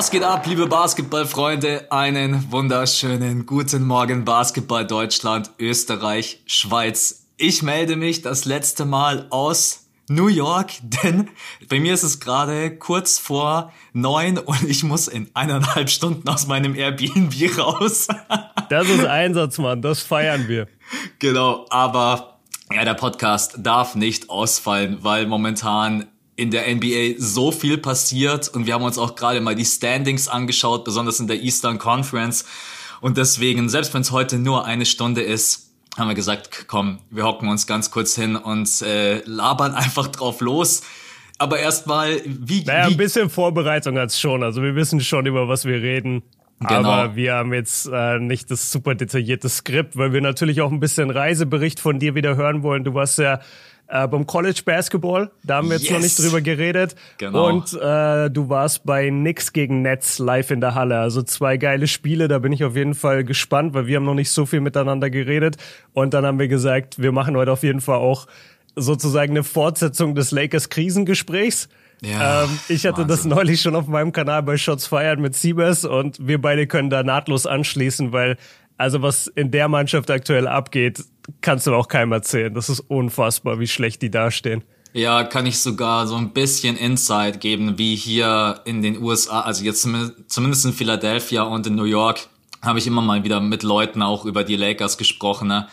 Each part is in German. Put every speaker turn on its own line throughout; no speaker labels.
Was geht ab, liebe Basketballfreunde? Einen wunderschönen guten Morgen, Basketball Deutschland, Österreich, Schweiz. Ich melde mich das letzte Mal aus New York, denn bei mir ist es gerade kurz vor neun und ich muss in eineinhalb Stunden aus meinem Airbnb raus.
Das ist Einsatz, Mann. Das feiern wir.
Genau, aber ja, der Podcast darf nicht ausfallen, weil momentan in der NBA so viel passiert und wir haben uns auch gerade mal die Standings angeschaut, besonders in der Eastern Conference. Und deswegen, selbst wenn es heute nur eine Stunde ist, haben wir gesagt, komm, wir hocken uns ganz kurz hin und äh, labern einfach drauf los. Aber erstmal, wie,
naja,
wie
ein bisschen Vorbereitung hat's schon. Also wir wissen schon, über was wir reden. Genau. Aber wir haben jetzt äh, nicht das super detaillierte Skript, weil wir natürlich auch ein bisschen Reisebericht von dir wieder hören wollen. Du warst ja äh, beim College Basketball, da haben wir jetzt yes. noch nicht drüber geredet. Genau. Und äh, du warst bei Nix gegen Netz live in der Halle. Also zwei geile Spiele, da bin ich auf jeden Fall gespannt, weil wir haben noch nicht so viel miteinander geredet. Und dann haben wir gesagt, wir machen heute auf jeden Fall auch sozusagen eine Fortsetzung des Lakers-Krisengesprächs. Ja, ähm, ich hatte Wahnsinn. das neulich schon auf meinem Kanal bei Shots Fired mit Siebes und wir beide können da nahtlos anschließen, weil also was in der Mannschaft aktuell abgeht, kannst du auch keinem erzählen. Das ist unfassbar, wie schlecht die dastehen.
Ja, kann ich sogar so ein bisschen Insight geben, wie hier in den USA, also jetzt zumindest in Philadelphia und in New York, habe ich immer mal wieder mit Leuten auch über die Lakers gesprochen. Ne?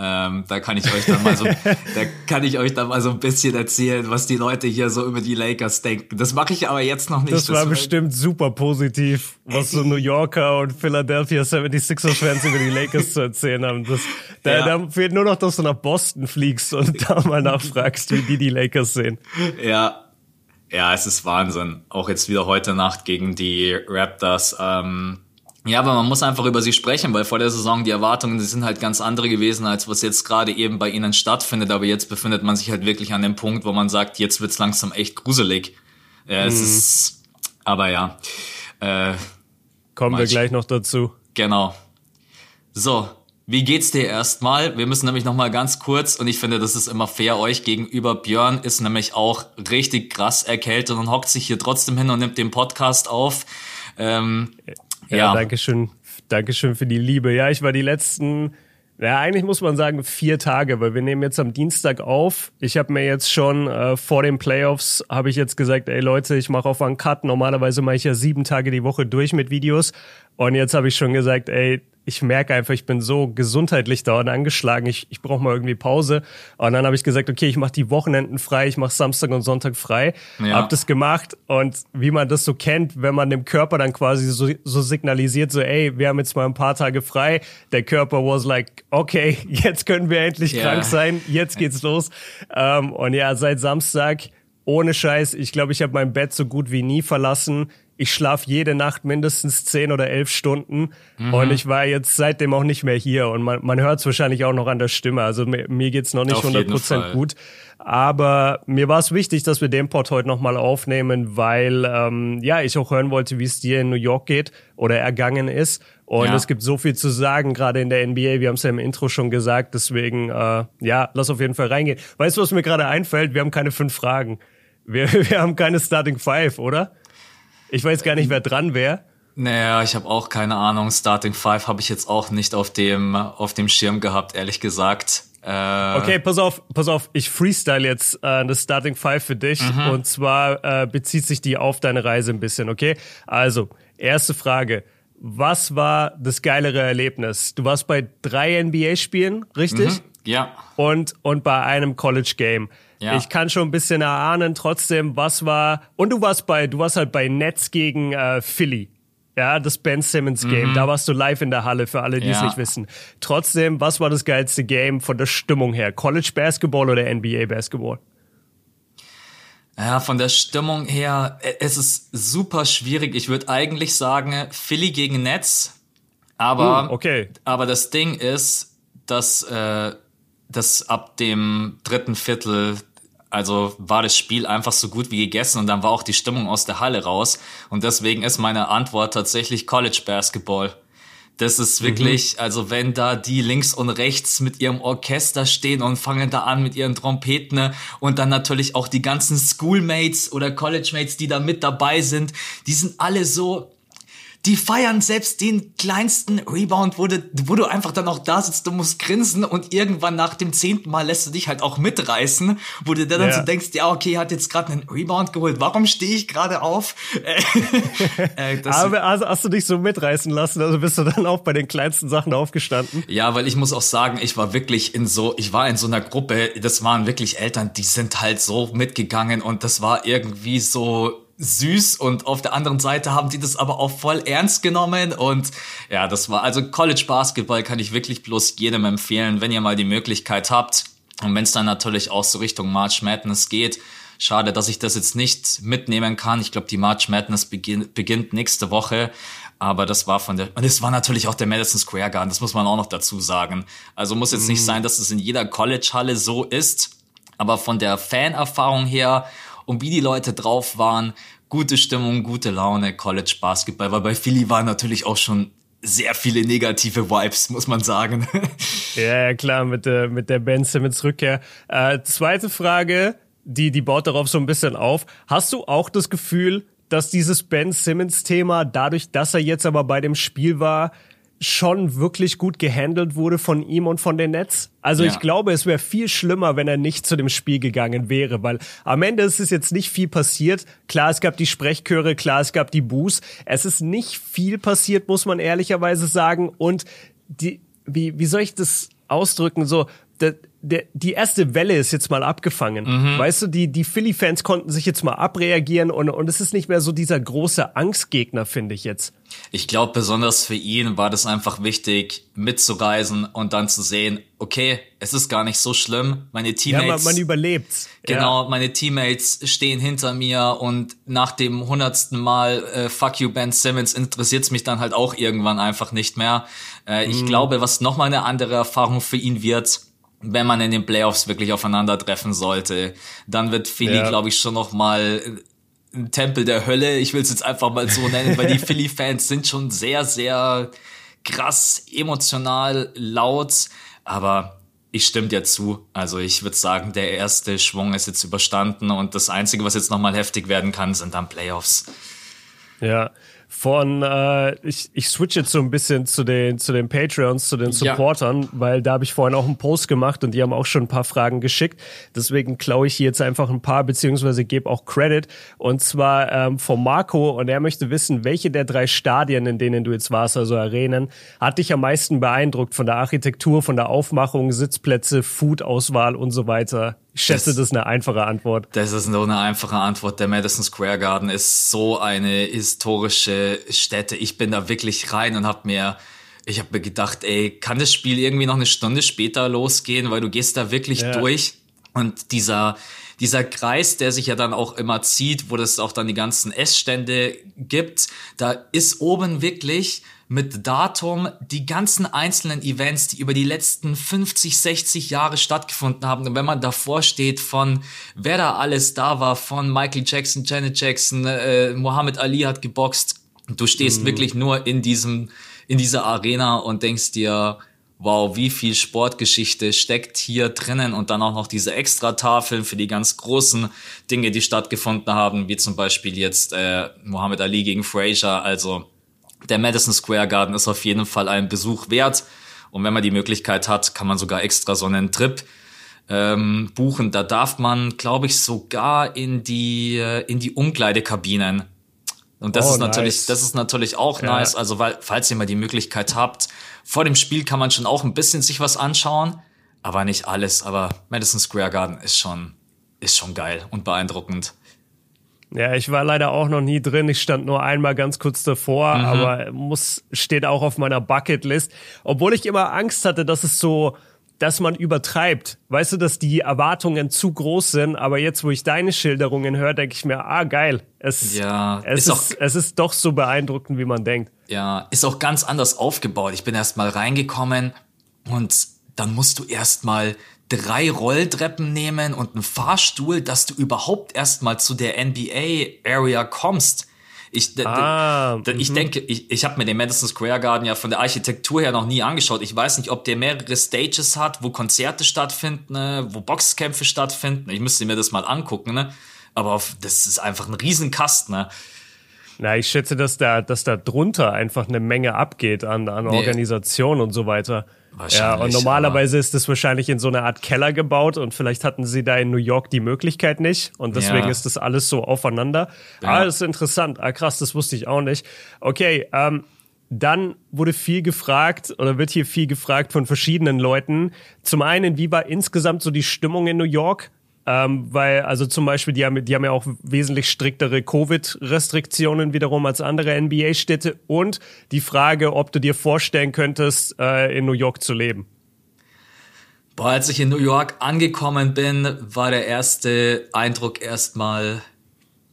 Ähm, da kann ich euch dann mal so, da kann ich euch dann mal so ein bisschen erzählen, was die Leute hier so über die Lakers denken. Das mache ich aber jetzt noch nicht.
Das, das war bestimmt super positiv, was so New Yorker und Philadelphia 76ers Fans über die Lakers zu erzählen haben. Das, da, ja. da fehlt nur noch, dass du nach Boston fliegst und da mal nachfragst, wie die die Lakers sehen.
Ja, ja, es ist Wahnsinn. Auch jetzt wieder heute Nacht gegen die Raptors. Ähm, ja, aber man muss einfach über sie sprechen, weil vor der Saison die Erwartungen die sind halt ganz andere gewesen, als was jetzt gerade eben bei ihnen stattfindet. Aber jetzt befindet man sich halt wirklich an dem Punkt, wo man sagt, jetzt wird's langsam echt gruselig. Es mhm. ist, aber ja. Äh,
Kommen wir gleich noch dazu.
Genau. So, wie geht's dir erstmal? Wir müssen nämlich noch mal ganz kurz und ich finde, das ist immer fair euch gegenüber. Björn ist nämlich auch richtig krass erkältet und hockt sich hier trotzdem hin und nimmt den Podcast auf. Ähm,
ja, ja. Dankeschön. Dankeschön für die Liebe. Ja, ich war die letzten, ja, eigentlich muss man sagen vier Tage, weil wir nehmen jetzt am Dienstag auf. Ich habe mir jetzt schon äh, vor den Playoffs, habe ich jetzt gesagt, ey Leute, ich mache auf einen Cut. Normalerweise mache ich ja sieben Tage die Woche durch mit Videos. Und jetzt habe ich schon gesagt, ey, ich merke einfach, ich bin so gesundheitlich dauernd angeschlagen, ich, ich brauche mal irgendwie Pause. Und dann habe ich gesagt, okay, ich mache die Wochenenden frei, ich mache Samstag und Sonntag frei. Ja. Hab das gemacht und wie man das so kennt, wenn man dem Körper dann quasi so, so signalisiert, so ey, wir haben jetzt mal ein paar Tage frei. Der Körper was like, okay, jetzt können wir endlich yeah. krank sein, jetzt geht's los. Ähm, und ja, seit Samstag ohne Scheiß, ich glaube, ich habe mein Bett so gut wie nie verlassen ich schlafe jede Nacht mindestens zehn oder elf Stunden mhm. und ich war jetzt seitdem auch nicht mehr hier und man, man hört es wahrscheinlich auch noch an der Stimme. Also mir, mir geht's noch nicht Auf 100% gut. Aber mir war es wichtig, dass wir den Pod heute nochmal aufnehmen, weil ähm, ja ich auch hören wollte, wie es dir in New York geht oder ergangen ist. Und ja. es gibt so viel zu sagen, gerade in der NBA. Wir haben es ja im Intro schon gesagt. Deswegen, äh, ja, lass auf jeden Fall reingehen. Weißt du, was mir gerade einfällt? Wir haben keine fünf Fragen. Wir, wir haben keine Starting Five, oder? Ich weiß gar nicht, wer dran wäre.
Naja, ich habe auch keine Ahnung. Starting Five habe ich jetzt auch nicht auf dem, auf dem Schirm gehabt, ehrlich gesagt.
Äh okay, pass auf, pass auf. Ich freestyle jetzt äh, eine Starting Five für dich. Mhm. Und zwar äh, bezieht sich die auf deine Reise ein bisschen, okay? Also, erste Frage. Was war das geilere Erlebnis? Du warst bei drei NBA-Spielen, richtig? Mhm.
Ja.
Und, und bei einem College-Game. Ja. Ich kann schon ein bisschen erahnen, trotzdem, was war. Und du warst bei, du warst halt bei Nets gegen äh, Philly. Ja, das Ben Simmons Game. Mhm. Da warst du live in der Halle, für alle, die ja. es nicht wissen. Trotzdem, was war das geilste Game von der Stimmung her? College Basketball oder NBA Basketball?
Ja, von der Stimmung her, äh, es ist super schwierig. Ich würde eigentlich sagen, Philly gegen Nets. Aber,
uh, okay.
aber das Ding ist, dass, äh, dass ab dem dritten Viertel also war das Spiel einfach so gut wie gegessen und dann war auch die Stimmung aus der Halle raus. Und deswegen ist meine Antwort tatsächlich College Basketball. Das ist wirklich, mhm. also wenn da die links und rechts mit ihrem Orchester stehen und fangen da an mit ihren Trompeten und dann natürlich auch die ganzen Schoolmates oder Collegemates, die da mit dabei sind, die sind alle so, die feiern selbst den kleinsten Rebound, wo du, wo du einfach dann auch da sitzt, du musst grinsen und irgendwann nach dem zehnten Mal lässt du dich halt auch mitreißen, wo du dann ja. so denkst, ja, okay, hat jetzt gerade einen Rebound geholt, warum stehe ich gerade auf?
äh, Aber also hast du dich so mitreißen lassen, also bist du dann auch bei den kleinsten Sachen aufgestanden?
Ja, weil ich muss auch sagen, ich war wirklich in so, ich war in so einer Gruppe, das waren wirklich Eltern, die sind halt so mitgegangen und das war irgendwie so, süß und auf der anderen Seite haben die das aber auch voll ernst genommen und ja, das war also College Basketball kann ich wirklich bloß jedem empfehlen, wenn ihr mal die Möglichkeit habt und wenn es dann natürlich auch so Richtung March Madness geht. Schade, dass ich das jetzt nicht mitnehmen kann. Ich glaube, die March Madness beginn, beginnt nächste Woche. Aber das war von der, und es war natürlich auch der Madison Square Garden, das muss man auch noch dazu sagen. Also muss jetzt nicht mm. sein, dass es in jeder College-Halle so ist. Aber von der Fanerfahrung her und wie die Leute drauf waren. Gute Stimmung, gute Laune, College Basketball. Weil bei Philly waren natürlich auch schon sehr viele negative Vibes, muss man sagen.
Ja, klar, mit der, mit der Ben Simmons Rückkehr. Äh, zweite Frage, die, die baut darauf so ein bisschen auf. Hast du auch das Gefühl, dass dieses Ben Simmons Thema, dadurch, dass er jetzt aber bei dem Spiel war, schon wirklich gut gehandelt wurde von ihm und von den Nets. Also ja. ich glaube, es wäre viel schlimmer, wenn er nicht zu dem Spiel gegangen wäre, weil am Ende ist es jetzt nicht viel passiert. Klar, es gab die Sprechchöre, klar, es gab die Boos. Es ist nicht viel passiert, muss man ehrlicherweise sagen. Und die, wie, wie soll ich das ausdrücken? So, der, die erste Welle ist jetzt mal abgefangen. Mhm. Weißt du, die, die Philly-Fans konnten sich jetzt mal abreagieren und, und es ist nicht mehr so dieser große Angstgegner, finde ich jetzt.
Ich glaube, besonders für ihn war das einfach wichtig, mitzureisen und dann zu sehen, okay, es ist gar nicht so schlimm. Meine Teammates. Ja,
man, man überlebt.
Genau, ja. meine Teammates stehen hinter mir und nach dem hundertsten Mal äh, Fuck you Ben Simmons interessiert's mich dann halt auch irgendwann einfach nicht mehr. Äh, mhm. Ich glaube, was nochmal eine andere Erfahrung für ihn wird, wenn man in den Playoffs wirklich aufeinandertreffen sollte, dann wird Philly, ja. glaube ich, schon noch mal ein Tempel der Hölle. Ich will es jetzt einfach mal so nennen, weil die Philly-Fans sind schon sehr, sehr krass, emotional, laut. Aber ich stimme dir zu. Also ich würde sagen, der erste Schwung ist jetzt überstanden und das Einzige, was jetzt noch mal heftig werden kann, sind dann Playoffs.
Ja, von, äh, ich, ich switch jetzt so ein bisschen zu den, zu den Patreons, zu den Supportern, ja. weil da habe ich vorhin auch einen Post gemacht und die haben auch schon ein paar Fragen geschickt. Deswegen klaue ich hier jetzt einfach ein paar, beziehungsweise gebe auch Credit. Und zwar ähm, von Marco und er möchte wissen, welche der drei Stadien, in denen du jetzt warst, also Arenen, hat dich am meisten beeindruckt von der Architektur, von der Aufmachung, Sitzplätze, Food-Auswahl und so weiter? Ich schätze, das, das ist eine einfache Antwort.
Das ist nur eine einfache Antwort. Der Madison Square Garden ist so eine historische Stätte. Ich bin da wirklich rein und habe mir, ich habe mir gedacht, ey, kann das Spiel irgendwie noch eine Stunde später losgehen, weil du gehst da wirklich ja. durch und dieser dieser Kreis, der sich ja dann auch immer zieht, wo das auch dann die ganzen Essstände gibt, da ist oben wirklich mit Datum die ganzen einzelnen Events, die über die letzten 50, 60 Jahre stattgefunden haben. Und wenn man davor steht von wer da alles da war, von Michael Jackson, Janet Jackson, äh, Muhammad Ali hat geboxt, du stehst mhm. wirklich nur in diesem, in dieser Arena und denkst dir, wow, wie viel Sportgeschichte steckt hier drinnen und dann auch noch diese Extratafeln für die ganz großen Dinge, die stattgefunden haben, wie zum Beispiel jetzt äh, Muhammad Ali gegen Frazier. Also der Madison Square Garden ist auf jeden Fall ein Besuch wert. Und wenn man die Möglichkeit hat, kann man sogar extra so einen Trip ähm, buchen. Da darf man, glaube ich, sogar in die äh, in die Umkleidekabinen. Und das oh, ist natürlich, nice. das ist natürlich auch ja. nice. Also weil, falls ihr mal die Möglichkeit habt, vor dem Spiel kann man schon auch ein bisschen sich was anschauen, aber nicht alles. Aber Madison Square Garden ist schon, ist schon geil und beeindruckend.
Ja, ich war leider auch noch nie drin. Ich stand nur einmal ganz kurz davor, mhm. aber muss, steht auch auf meiner Bucketlist. Obwohl ich immer Angst hatte, dass es so, dass man übertreibt. Weißt du, dass die Erwartungen zu groß sind, aber jetzt, wo ich deine Schilderungen höre, denke ich mir, ah, geil. Es, ja, es, ist, ist es ist doch so beeindruckend, wie man denkt.
Ja, ist auch ganz anders aufgebaut. Ich bin erst mal reingekommen und dann musst du erst mal drei Rolltreppen nehmen und einen Fahrstuhl, dass du überhaupt erstmal zu der NBA-Area kommst. Ich, ah, ich mhm. denke, ich, ich habe mir den Madison Square Garden ja von der Architektur her noch nie angeschaut. Ich weiß nicht, ob der mehrere Stages hat, wo Konzerte stattfinden, ne, wo Boxkämpfe stattfinden. Ich müsste mir das mal angucken, ne? Aber auf, das ist einfach ein Riesenkasten, ne?
Na, ich schätze, dass da, dass da drunter einfach eine Menge abgeht an, an nee. Organisation und so weiter. Ja, und normalerweise ist es wahrscheinlich in so einer Art Keller gebaut und vielleicht hatten sie da in New York die Möglichkeit nicht und deswegen ja. ist das alles so aufeinander. Ja. Ah, das ist interessant. Ah, krass, das wusste ich auch nicht. Okay, ähm, dann wurde viel gefragt oder wird hier viel gefragt von verschiedenen Leuten. Zum einen, wie war insgesamt so die Stimmung in New York? Ähm, weil, also zum Beispiel, die haben, die haben ja auch wesentlich striktere Covid-Restriktionen wiederum als andere NBA-Städte. Und die Frage, ob du dir vorstellen könntest, äh, in New York zu leben.
Boah, als ich in New York angekommen bin, war der erste Eindruck erstmal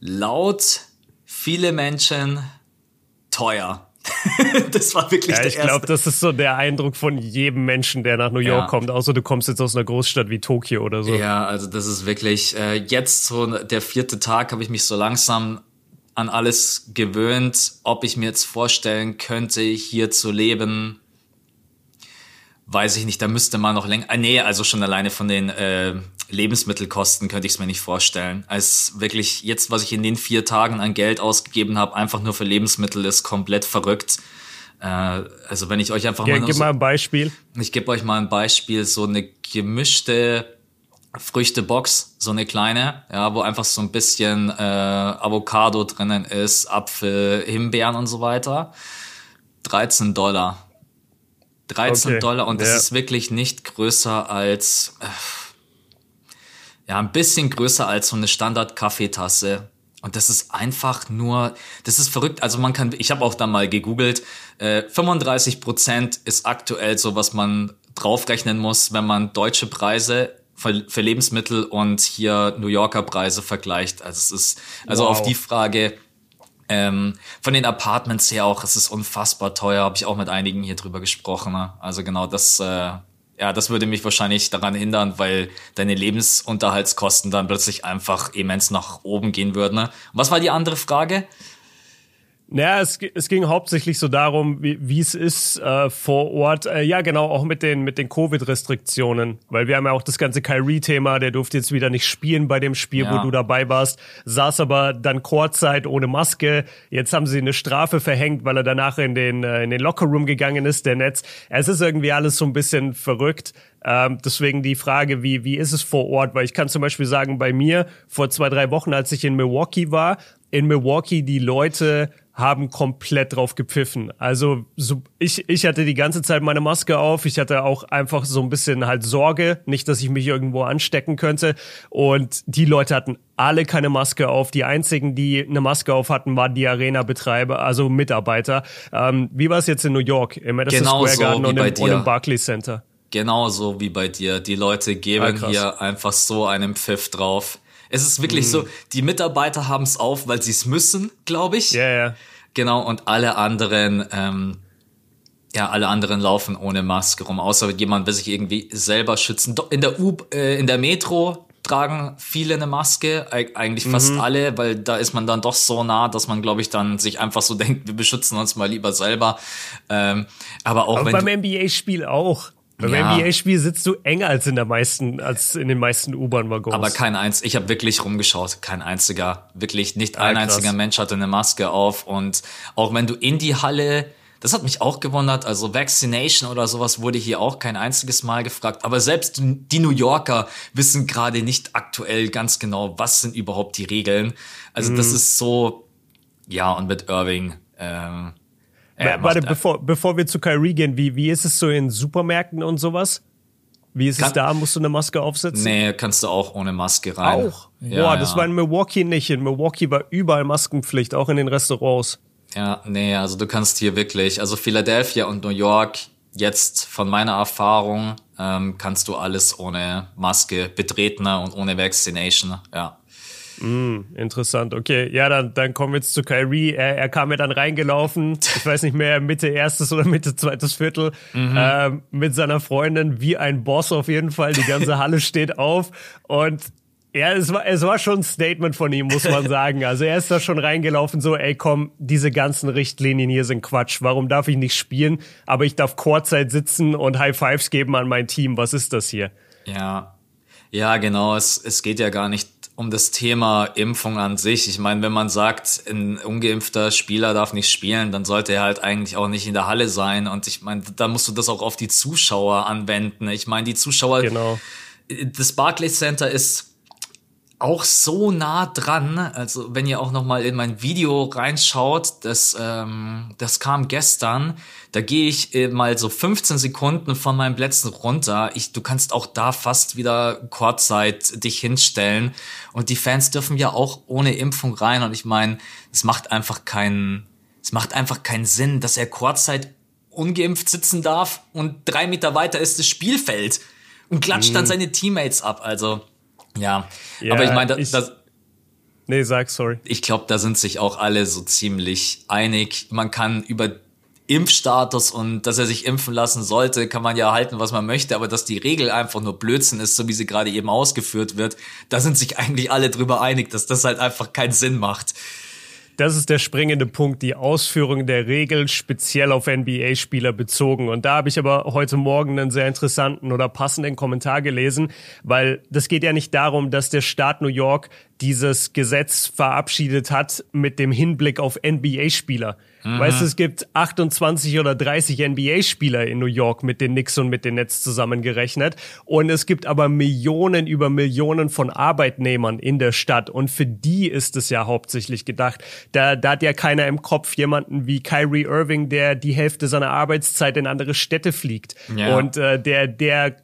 laut, viele Menschen, teuer. das war wirklich
ja,
der
ich glaube, das ist so der Eindruck von jedem Menschen, der nach New York ja. kommt, außer du kommst jetzt aus einer Großstadt wie Tokio oder so.
Ja, also das ist wirklich, äh, jetzt so der vierte Tag habe ich mich so langsam an alles gewöhnt, ob ich mir jetzt vorstellen könnte, hier zu leben, weiß ich nicht, da müsste man noch länger, äh, nee, also schon alleine von den äh, Lebensmittelkosten könnte ich es mir nicht vorstellen. Als wirklich jetzt, was ich in den vier Tagen an Geld ausgegeben habe, einfach nur für Lebensmittel, ist komplett verrückt. Äh, also wenn ich euch einfach
ja, mal... Gib mal ein Beispiel.
Ich gebe euch mal ein Beispiel, so eine gemischte Früchtebox, so eine kleine, ja, wo einfach so ein bisschen äh, Avocado drinnen ist, Apfel, Himbeeren und so weiter. 13 Dollar. 13 okay. Dollar und das ja. ist wirklich nicht größer als... Äh, ja, ein bisschen größer als so eine Standard-Kaffeetasse. Und das ist einfach nur, das ist verrückt. Also man kann, ich habe auch da mal gegoogelt, äh, 35 Prozent ist aktuell so, was man draufrechnen muss, wenn man deutsche Preise für, für Lebensmittel und hier New Yorker Preise vergleicht. Also es ist, also wow. auf die Frage, ähm, von den Apartments her auch, es ist unfassbar teuer, habe ich auch mit einigen hier drüber gesprochen. Ne? Also genau das, äh, ja, das würde mich wahrscheinlich daran hindern, weil deine Lebensunterhaltskosten dann plötzlich einfach immens nach oben gehen würden. Ne? Was war die andere Frage?
Naja, es, es ging hauptsächlich so darum, wie, es ist äh, vor Ort. Äh, ja, genau, auch mit den, mit den Covid-Restriktionen. Weil wir haben ja auch das ganze Kyrie-Thema, der durfte jetzt wieder nicht spielen bei dem Spiel, ja. wo du dabei warst. Saß aber dann Kurzzeit ohne Maske. Jetzt haben sie eine Strafe verhängt, weil er danach in den, äh, in den Lockerroom gegangen ist, der Netz. Es ist irgendwie alles so ein bisschen verrückt. Ähm, deswegen die Frage, wie, wie ist es vor Ort? Weil ich kann zum Beispiel sagen, bei mir vor zwei, drei Wochen, als ich in Milwaukee war, in Milwaukee die Leute haben komplett drauf gepfiffen. Also so, ich, ich hatte die ganze Zeit meine Maske auf. Ich hatte auch einfach so ein bisschen halt Sorge, nicht, dass ich mich irgendwo anstecken könnte. Und die Leute hatten alle keine Maske auf. Die einzigen, die eine Maske auf hatten, waren die Arena-Betreiber, also Mitarbeiter. Ähm, wie war es jetzt in New York, im Madison
genau
Square Garden so und, im, und im Barclays Center?
Genauso wie bei dir. Die Leute geben ah, hier einfach so einen Pfiff drauf. Es ist wirklich mhm. so, die Mitarbeiter haben es auf, weil sie es müssen, glaube ich.
Ja, yeah, ja. Yeah.
Genau, und alle anderen, ähm, ja, alle anderen laufen ohne Maske rum, außer jemand will sich irgendwie selber schützen. In der U, äh, in der Metro tragen viele eine Maske, eigentlich fast mhm. alle, weil da ist man dann doch so nah, dass man, glaube ich, dann sich einfach so denkt, wir beschützen uns mal lieber selber. Ähm, aber auch
aber beim NBA-Spiel auch. Beim ja. NBA-Spiel sitzt du enger als in der meisten, als in den meisten U-Bahn-Waggons.
Aber kein eins, ich habe wirklich rumgeschaut, kein einziger, wirklich nicht ein krass. einziger Mensch hatte eine Maske auf und auch wenn du in die Halle, das hat mich auch gewundert, also Vaccination oder sowas wurde hier auch kein einziges Mal gefragt, aber selbst die New Yorker wissen gerade nicht aktuell ganz genau, was sind überhaupt die Regeln. Also mhm. das ist so, ja und mit Irving, ähm,
ja, Warte, bevor, bevor wir zu Kyrie gehen, wie, wie ist es so in Supermärkten und sowas? Wie ist Kann, es da? Musst du eine Maske aufsetzen?
Nee, kannst du auch ohne Maske rein.
Auch? Ja, Boah, das ja. war in Milwaukee nicht. In Milwaukee war überall Maskenpflicht, auch in den Restaurants.
Ja, nee, also du kannst hier wirklich, also Philadelphia und New York, jetzt von meiner Erfahrung, ähm, kannst du alles ohne Maske betreten und ohne Vaccination, ja.
Mm, interessant, okay. Ja, dann, dann kommen wir jetzt zu Kyrie. Er, er kam ja dann reingelaufen, ich weiß nicht mehr, Mitte erstes oder Mitte zweites Viertel, mhm. ähm, mit seiner Freundin, wie ein Boss auf jeden Fall. Die ganze Halle steht auf und Ja, es war, es war schon ein Statement von ihm, muss man sagen. Also er ist da schon reingelaufen, so, ey komm, diese ganzen Richtlinien hier sind Quatsch. Warum darf ich nicht spielen? Aber ich darf Kurzzeit sitzen und High Fives geben an mein Team. Was ist das hier?
Ja. Ja, genau. Es, es geht ja gar nicht um das Thema Impfung an sich. Ich meine, wenn man sagt, ein ungeimpfter Spieler darf nicht spielen, dann sollte er halt eigentlich auch nicht in der Halle sein. Und ich meine, da musst du das auch auf die Zuschauer anwenden. Ich meine, die Zuschauer,
genau.
das Barclays Center ist auch so nah dran. Also wenn ihr auch noch mal in mein Video reinschaut, das ähm, das kam gestern. Da gehe ich äh, mal so 15 Sekunden von meinem Plätzen runter. Ich, du kannst auch da fast wieder Kurzzeit dich hinstellen. Und die Fans dürfen ja auch ohne Impfung rein. Und ich meine, es macht einfach keinen, es macht einfach keinen Sinn, dass er Kurzzeit ungeimpft sitzen darf und drei Meter weiter ist das Spielfeld und klatscht mhm. dann seine Teammates ab. Also ja, ja aber ich meine, das, das
Nee, sag sorry.
Ich glaube, da sind sich auch alle so ziemlich einig. Man kann über Impfstatus und dass er sich impfen lassen sollte, kann man ja halten, was man möchte, aber dass die Regel einfach nur Blödsinn ist, so wie sie gerade eben ausgeführt wird, da sind sich eigentlich alle drüber einig, dass das halt einfach keinen Sinn macht.
Das ist der springende Punkt, die Ausführung der Regel speziell auf NBA-Spieler bezogen. Und da habe ich aber heute Morgen einen sehr interessanten oder passenden Kommentar gelesen, weil das geht ja nicht darum, dass der Staat New York dieses Gesetz verabschiedet hat mit dem Hinblick auf NBA-Spieler. Mhm. Weißt du, es gibt 28 oder 30 NBA-Spieler in New York mit den Knicks und mit den Nets zusammengerechnet. Und es gibt aber Millionen über Millionen von Arbeitnehmern in der Stadt. Und für die ist es ja hauptsächlich gedacht. Da, da hat ja keiner im Kopf jemanden wie Kyrie Irving, der die Hälfte seiner Arbeitszeit in andere Städte fliegt. Ja. Und äh, der, der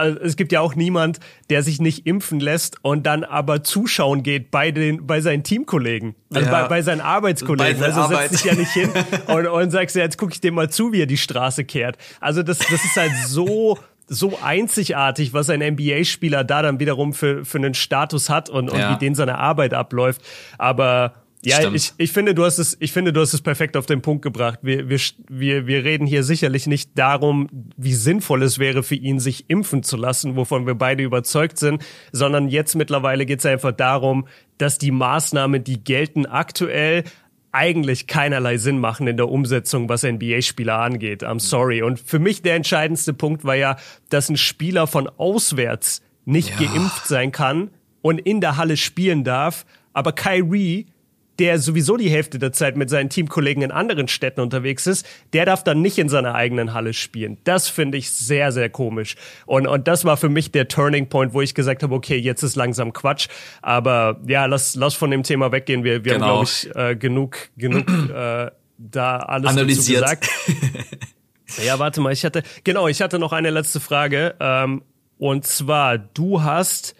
also es gibt ja auch niemand, der sich nicht impfen lässt und dann aber zuschauen geht bei den bei seinen Teamkollegen, also ja. bei, bei seinen Arbeitskollegen. Bei also Arbeit. setzt sich ja nicht hin und, und sagst ja, jetzt gucke ich dem mal zu, wie er die Straße kehrt. Also das das ist halt so so einzigartig, was ein NBA-Spieler da dann wiederum für, für einen Status hat und, und ja. wie den seine Arbeit abläuft. Aber ja, ich, ich finde, du hast es, ich finde, du hast es perfekt auf den Punkt gebracht. Wir, wir, wir, wir reden hier sicherlich nicht darum, wie sinnvoll es wäre für ihn, sich impfen zu lassen, wovon wir beide überzeugt sind, sondern jetzt mittlerweile geht es einfach darum, dass die Maßnahmen, die gelten aktuell, eigentlich keinerlei Sinn machen in der Umsetzung, was NBA-Spieler angeht. I'm sorry. Und für mich der entscheidendste Punkt war ja, dass ein Spieler von auswärts nicht ja. geimpft sein kann und in der Halle spielen darf, aber Kyrie der sowieso die Hälfte der Zeit mit seinen Teamkollegen in anderen Städten unterwegs ist, der darf dann nicht in seiner eigenen Halle spielen. Das finde ich sehr, sehr komisch. Und, und das war für mich der Turning Point, wo ich gesagt habe, okay, jetzt ist langsam Quatsch. Aber ja, lass, lass von dem Thema weggehen. Wir, wir genau. haben, glaube ich, äh, genug, genug äh, da alles
Analysiert.
dazu gesagt. ja, warte mal, ich hatte, genau, ich hatte noch eine letzte Frage. Ähm, und zwar, du hast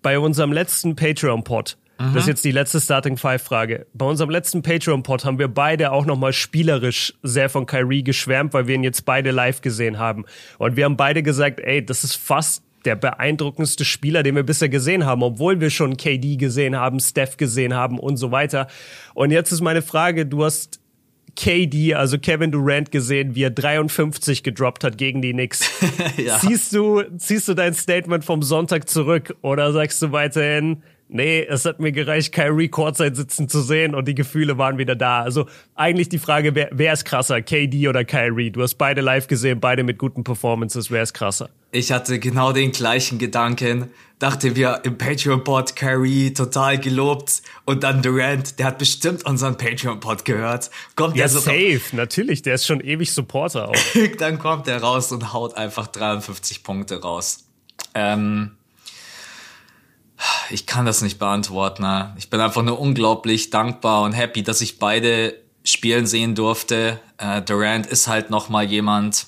bei unserem letzten Patreon-Pod Mhm. Das ist jetzt die letzte Starting Five Frage. Bei unserem letzten Patreon Pod haben wir beide auch nochmal spielerisch sehr von Kyrie geschwärmt, weil wir ihn jetzt beide live gesehen haben. Und wir haben beide gesagt, ey, das ist fast der beeindruckendste Spieler, den wir bisher gesehen haben, obwohl wir schon KD gesehen haben, Steph gesehen haben und so weiter. Und jetzt ist meine Frage, du hast KD, also Kevin Durant gesehen, wie er 53 gedroppt hat gegen die Knicks. ja. Ziehst du, ziehst du dein Statement vom Sonntag zurück oder sagst du weiterhin, nee, es hat mir gereicht, Kyrie Kurzzeit sitzen zu sehen und die Gefühle waren wieder da. Also eigentlich die Frage, wer, wer ist krasser, KD oder Kyrie? Du hast beide live gesehen, beide mit guten Performances. Wer ist krasser?
Ich hatte genau den gleichen Gedanken. Dachte wir im Patreon-Pod Kyrie total gelobt und dann Durant, der hat bestimmt unseren Patreon-Pod gehört.
Kommt ja, der so safe, natürlich, der ist schon ewig Supporter auch.
dann kommt er raus und haut einfach 53 Punkte raus. Ähm, ich kann das nicht beantworten. Ne? Ich bin einfach nur unglaublich dankbar und happy, dass ich beide spielen sehen durfte. Äh, Durant ist halt noch mal jemand.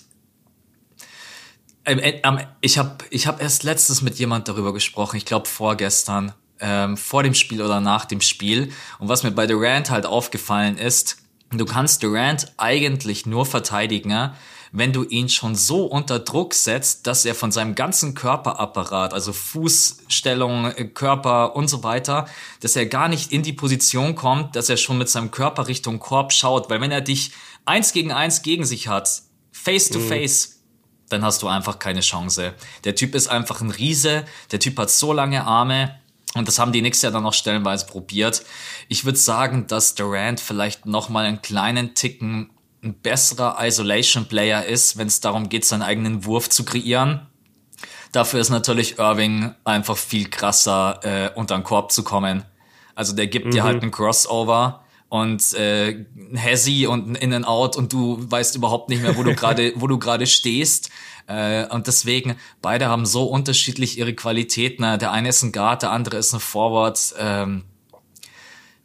Ich habe ich hab erst letztens mit jemand darüber gesprochen. Ich glaube vorgestern, ähm, vor dem Spiel oder nach dem Spiel. Und was mir bei Durant halt aufgefallen ist, du kannst Durant eigentlich nur verteidigen, ne? Wenn du ihn schon so unter Druck setzt, dass er von seinem ganzen Körperapparat, also Fußstellung, Körper und so weiter, dass er gar nicht in die Position kommt, dass er schon mit seinem Körper Richtung Korb schaut, weil wenn er dich eins gegen eins gegen sich hat, face to mhm. face, dann hast du einfach keine Chance. Der Typ ist einfach ein Riese, der Typ hat so lange Arme, Und das haben die Knicks ja dann noch stellenweise probiert. Ich würde sagen, dass Durant vielleicht noch mal einen kleinen Ticken ein besserer Isolation Player ist, wenn es darum geht, seinen eigenen Wurf zu kreieren. Dafür ist natürlich Irving einfach viel krasser, äh, unter den Korb zu kommen. Also der gibt mhm. dir halt einen Crossover und äh, ein Hezzy und ein In-and-Out und du weißt überhaupt nicht mehr, wo du gerade, wo du gerade stehst. Äh, und deswegen, beide haben so unterschiedlich ihre Qualitäten. Der eine ist ein Guard, der andere ist ein Forward. Ähm,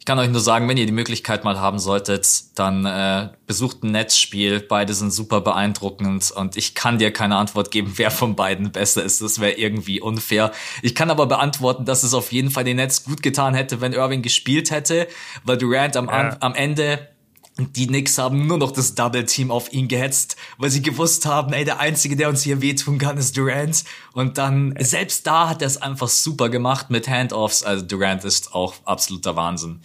kann euch nur sagen, wenn ihr die Möglichkeit mal haben solltet, dann äh, besucht ein Netzspiel. Beide sind super beeindruckend und ich kann dir keine Antwort geben, wer von beiden besser ist. Das wäre irgendwie unfair. Ich kann aber beantworten, dass es auf jeden Fall den Netz gut getan hätte, wenn Irving gespielt hätte, weil Durant am, ja. am Ende die Knicks haben nur noch das Double Team auf ihn gehetzt, weil sie gewusst haben, ey, der Einzige, der uns hier wehtun kann, ist Durant. Und dann, selbst da hat er es einfach super gemacht mit Handoffs. Also Durant ist auch absoluter Wahnsinn.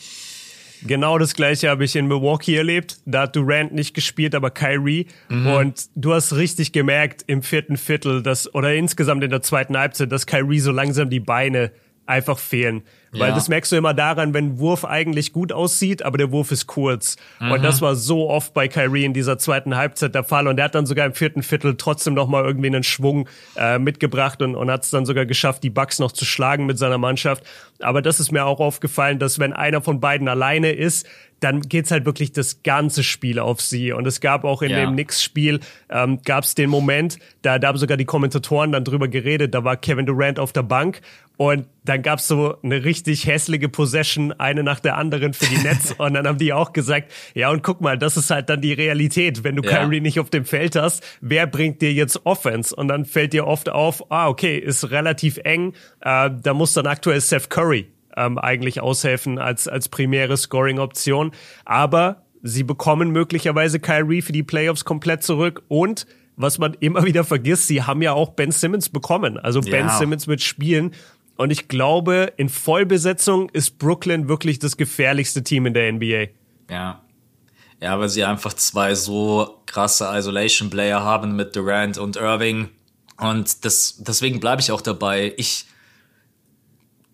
Genau das gleiche habe ich in Milwaukee erlebt. Da hat Durant nicht gespielt, aber Kyrie. Mhm. Und du hast richtig gemerkt im vierten Viertel, dass, oder insgesamt in der zweiten Halbzeit, dass Kyrie so langsam die Beine einfach fehlen. Weil ja. das merkst du immer daran, wenn Wurf eigentlich gut aussieht, aber der Wurf ist kurz. Mhm. Und das war so oft bei Kyrie in dieser zweiten Halbzeit der Fall. Und er hat dann sogar im vierten Viertel trotzdem noch mal irgendwie einen Schwung äh, mitgebracht und, und hat es dann sogar geschafft, die Bucks noch zu schlagen mit seiner Mannschaft. Aber das ist mir auch aufgefallen, dass wenn einer von beiden alleine ist, dann geht's halt wirklich das ganze Spiel auf sie. Und es gab auch in ja. dem Knicks-Spiel, ähm, gab es den Moment, da, da haben sogar die Kommentatoren dann drüber geredet, da war Kevin Durant auf der Bank und dann gab's so eine richtig hässliche Possession, eine nach der anderen für die Nets. und dann haben die auch gesagt, ja, und guck mal, das ist halt dann die Realität. Wenn du ja. Kyrie nicht auf dem Feld hast, wer bringt dir jetzt Offense? Und dann fällt dir oft auf, ah, okay, ist relativ eng. Äh, da muss dann aktuell Seth Curry ähm, eigentlich aushelfen als, als primäre Scoring-Option. Aber sie bekommen möglicherweise Kyrie für die Playoffs komplett zurück und was man immer wieder vergisst, sie haben ja auch Ben Simmons bekommen. Also Ben ja. Simmons mit Spielen. Und ich glaube, in Vollbesetzung ist Brooklyn wirklich das gefährlichste Team in der NBA.
Ja. Ja, weil sie einfach zwei so krasse Isolation-Player haben mit Durant und Irving. Und das, deswegen bleibe ich auch dabei. Ich,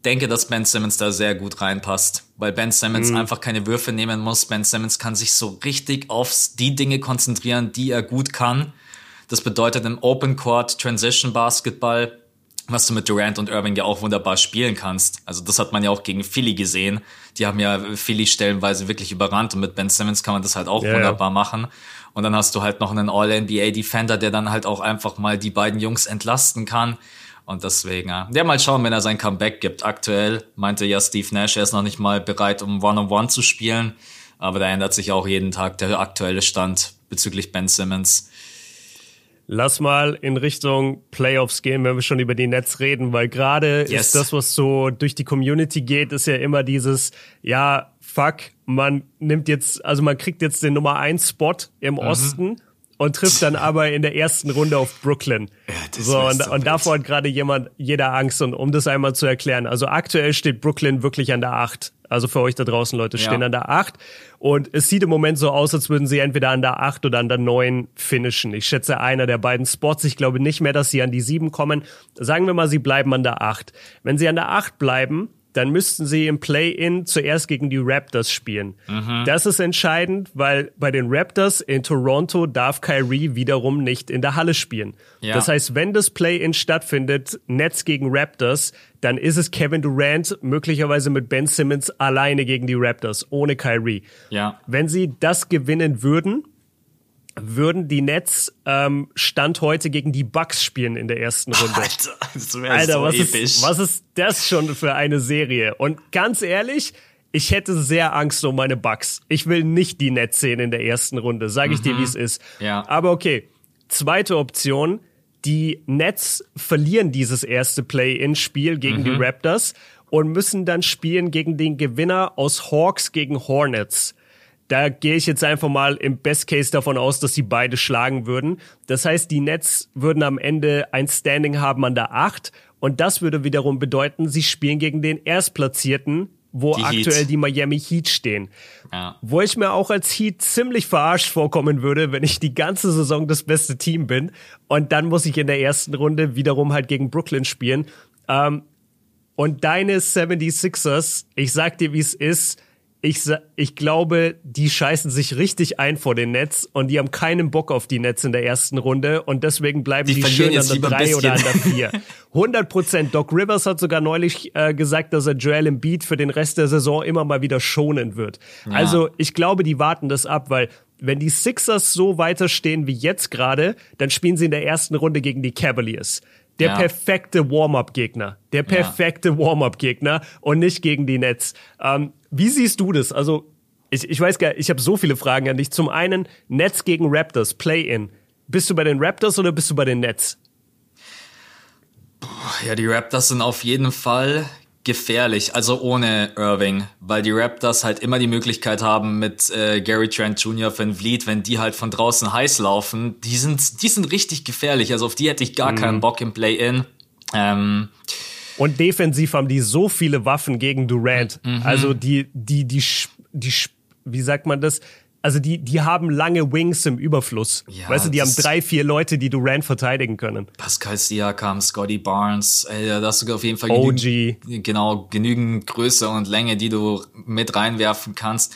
denke, dass Ben Simmons da sehr gut reinpasst, weil Ben Simmons mhm. einfach keine Würfe nehmen muss. Ben Simmons kann sich so richtig auf die Dinge konzentrieren, die er gut kann. Das bedeutet im Open Court Transition Basketball, was du mit Durant und Irving ja auch wunderbar spielen kannst. Also das hat man ja auch gegen Philly gesehen. Die haben ja Philly stellenweise wirklich überrannt und mit Ben Simmons kann man das halt auch yeah. wunderbar machen. Und dann hast du halt noch einen All-NBA Defender, der dann halt auch einfach mal die beiden Jungs entlasten kann. Und deswegen, ja, mal schauen, wenn er sein Comeback gibt. Aktuell meinte ja Steve Nash, er ist noch nicht mal bereit, um One-on-One -on -One zu spielen. Aber da ändert sich auch jeden Tag der aktuelle Stand bezüglich Ben Simmons.
Lass mal in Richtung Playoffs gehen, wenn wir schon über die Nets reden, weil gerade yes. ist das, was so durch die Community geht, ist ja immer dieses, ja, fuck, man nimmt jetzt, also man kriegt jetzt den Nummer 1 Spot im mhm. Osten und trifft dann aber in der ersten Runde auf Brooklyn. Ja, so, und, so und davor hat gerade jemand, jeder Angst. Und um das einmal zu erklären, also aktuell steht Brooklyn wirklich an der Acht. Also für euch da draußen, Leute, stehen ja. an der Acht. Und es sieht im Moment so aus, als würden sie entweder an der Acht oder an der Neun finishen. Ich schätze einer der beiden Spots. Ich glaube nicht mehr, dass sie an die Sieben kommen. Sagen wir mal, sie bleiben an der Acht. Wenn sie an der Acht bleiben, dann müssten sie im Play-In zuerst gegen die Raptors spielen. Mhm. Das ist entscheidend, weil bei den Raptors in Toronto darf Kyrie wiederum nicht in der Halle spielen. Ja. Das heißt, wenn das Play-In stattfindet, Nets gegen Raptors, dann ist es Kevin Durant möglicherweise mit Ben Simmons alleine gegen die Raptors, ohne Kyrie.
Ja.
Wenn sie das gewinnen würden, würden die Nets ähm, Stand heute gegen die Bucks spielen in der ersten Runde.
Alter, das Alter so
was,
episch.
ist, was ist das schon für eine Serie? Und ganz ehrlich, ich hätte sehr Angst um meine Bucks. Ich will nicht die Nets sehen in der ersten Runde, sage ich mhm. dir, wie es ist.
Ja.
Aber okay, zweite Option. Die Nets verlieren dieses erste Play-in-Spiel gegen mhm. die Raptors und müssen dann spielen gegen den Gewinner aus Hawks gegen Hornets. Da gehe ich jetzt einfach mal im Best Case davon aus, dass sie beide schlagen würden. Das heißt, die Nets würden am Ende ein Standing haben an der 8 und das würde wiederum bedeuten, sie spielen gegen den Erstplatzierten, wo die aktuell Heat. die Miami Heat stehen. Ja. Wo ich mir auch als Heat ziemlich verarscht vorkommen würde, wenn ich die ganze Saison das beste Team bin und dann muss ich in der ersten Runde wiederum halt gegen Brooklyn spielen. Ähm, Und deine 76ers, ich sag dir, wie es ist, ich, ich glaube, die scheißen sich richtig ein vor den Netz und die haben keinen Bock auf die Netz in der ersten Runde und deswegen bleiben die, die schön an der 3 oder an der 4. 100 Prozent. Doc Rivers hat sogar neulich äh, gesagt, dass er Joel Embiid für den Rest der Saison immer mal wieder schonen wird. Ja. Also ich glaube, die warten das ab, weil wenn die Sixers so weiterstehen wie jetzt gerade, dann spielen sie in der ersten Runde gegen die Cavaliers. Der ja. perfekte Warm-up-Gegner. Der perfekte ja. Warm-up-Gegner und nicht gegen die Nets. Ähm, wie siehst du das? Also, ich, ich weiß gar nicht, ich habe so viele Fragen an dich. Zum einen, Nets gegen Raptors, Play-In. Bist du bei den Raptors oder bist du bei den Nets?
Ja, die Raptors sind auf jeden Fall gefährlich, also ohne Irving, weil die Raptors halt immer die Möglichkeit haben mit äh, Gary Trent Jr., Van Vliet, wenn die halt von draußen heiß laufen, die sind, die sind richtig gefährlich. Also auf die hätte ich gar mhm. keinen Bock im Play-In. Ähm,
und defensiv haben die so viele Waffen gegen Durant. Mhm. Also die, die, die, die, wie sagt man das? Also die, die haben lange Wings im Überfluss. Ja, weißt du, die haben drei, vier Leute, die Durant verteidigen können.
Pascal Siakam, Scotty Barnes, ey, da hast du auf jeden Fall
OG.
genügend, genau, genügend Größe und Länge, die du mit reinwerfen kannst.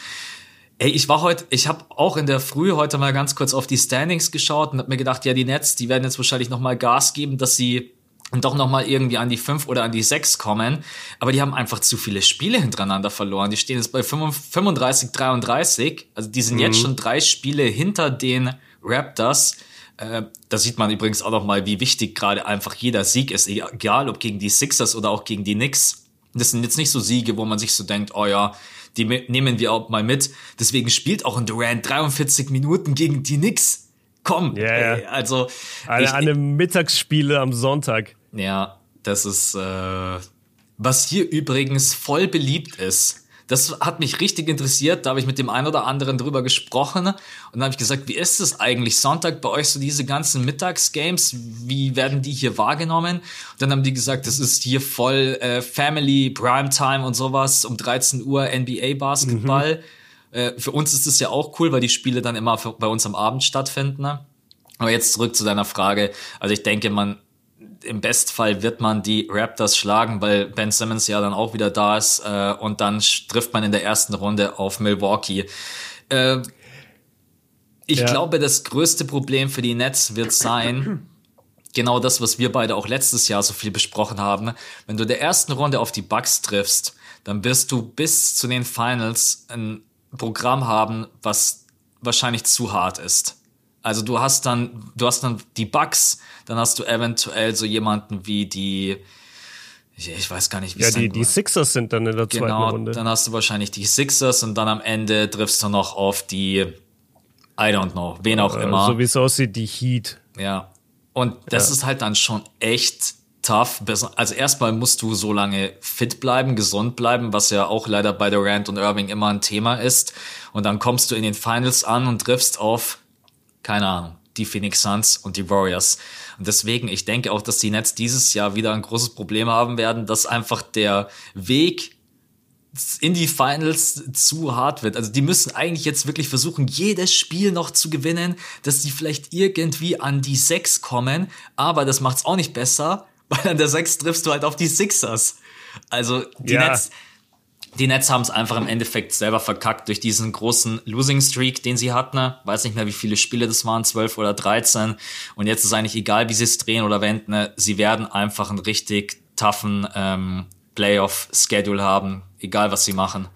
Ey, ich war heute, ich habe auch in der Früh heute mal ganz kurz auf die Standings geschaut und habe mir gedacht, ja, die Nets, die werden jetzt wahrscheinlich noch mal Gas geben, dass sie und doch nochmal irgendwie an die 5 oder an die 6 kommen. Aber die haben einfach zu viele Spiele hintereinander verloren. Die stehen jetzt bei 35, 33. Also die sind mhm. jetzt schon drei Spiele hinter den Raptors. Äh, da sieht man übrigens auch nochmal, wie wichtig gerade einfach jeder Sieg ist. Egal ob gegen die Sixers oder auch gegen die Knicks. Das sind jetzt nicht so Siege, wo man sich so denkt, oh ja, die nehmen wir auch mal mit. Deswegen spielt auch ein Durant 43 Minuten gegen die Knicks. Komm,
yeah, ey, also. An, ich, an einem Mittagsspiele am Sonntag.
Ja, das ist, äh, was hier übrigens voll beliebt ist. Das hat mich richtig interessiert. Da habe ich mit dem einen oder anderen drüber gesprochen. Und dann habe ich gesagt, wie ist es eigentlich Sonntag bei euch so diese ganzen Mittagsgames? Wie werden die hier wahrgenommen? Und dann haben die gesagt, das ist hier voll äh, Family, Primetime und sowas. Um 13 Uhr NBA Basketball. Mhm. Äh, für uns ist es ja auch cool, weil die Spiele dann immer bei uns am Abend stattfinden. Aber jetzt zurück zu deiner Frage. Also ich denke, man im Bestfall wird man die Raptors schlagen, weil Ben Simmons ja dann auch wieder da ist äh, und dann trifft man in der ersten Runde auf Milwaukee. Äh, ich ja. glaube, das größte Problem für die Nets wird sein, genau das, was wir beide auch letztes Jahr so viel besprochen haben. Wenn du in der ersten Runde auf die Bucks triffst, dann wirst du bis zu den Finals ein Programm haben, was wahrscheinlich zu hart ist. Also du hast dann, du hast dann die Bugs, dann hast du eventuell so jemanden wie die, ich, ich weiß gar nicht, wie
ja, es die, die Sixers sind dann in der zweiten genau, Runde.
Dann hast du wahrscheinlich die Sixers und dann am Ende triffst du noch auf die, I don't know, wen auch äh, immer.
So wie es aussieht, die Heat.
Ja. Und das ja. ist halt dann schon echt tough. Also erstmal musst du so lange fit bleiben, gesund bleiben, was ja auch leider bei Durant und Irving immer ein Thema ist. Und dann kommst du in den Finals an und triffst auf keine Ahnung, die Phoenix Suns und die Warriors. Und deswegen, ich denke auch, dass die Nets dieses Jahr wieder ein großes Problem haben werden, dass einfach der Weg in die Finals zu hart wird. Also die müssen eigentlich jetzt wirklich versuchen, jedes Spiel noch zu gewinnen, dass die vielleicht irgendwie an die sechs kommen, aber das macht's auch nicht besser, weil an der sechs triffst du halt auf die Sixers. Also die ja. Nets, die Nets haben es einfach im Endeffekt selber verkackt durch diesen großen Losing Streak, den sie hatten. Weiß nicht mehr, wie viele Spiele das waren, 12 oder 13. Und jetzt ist eigentlich egal, wie sie es drehen oder wenden. Sie werden einfach einen richtig toughen ähm, Playoff-Schedule haben, egal was sie machen.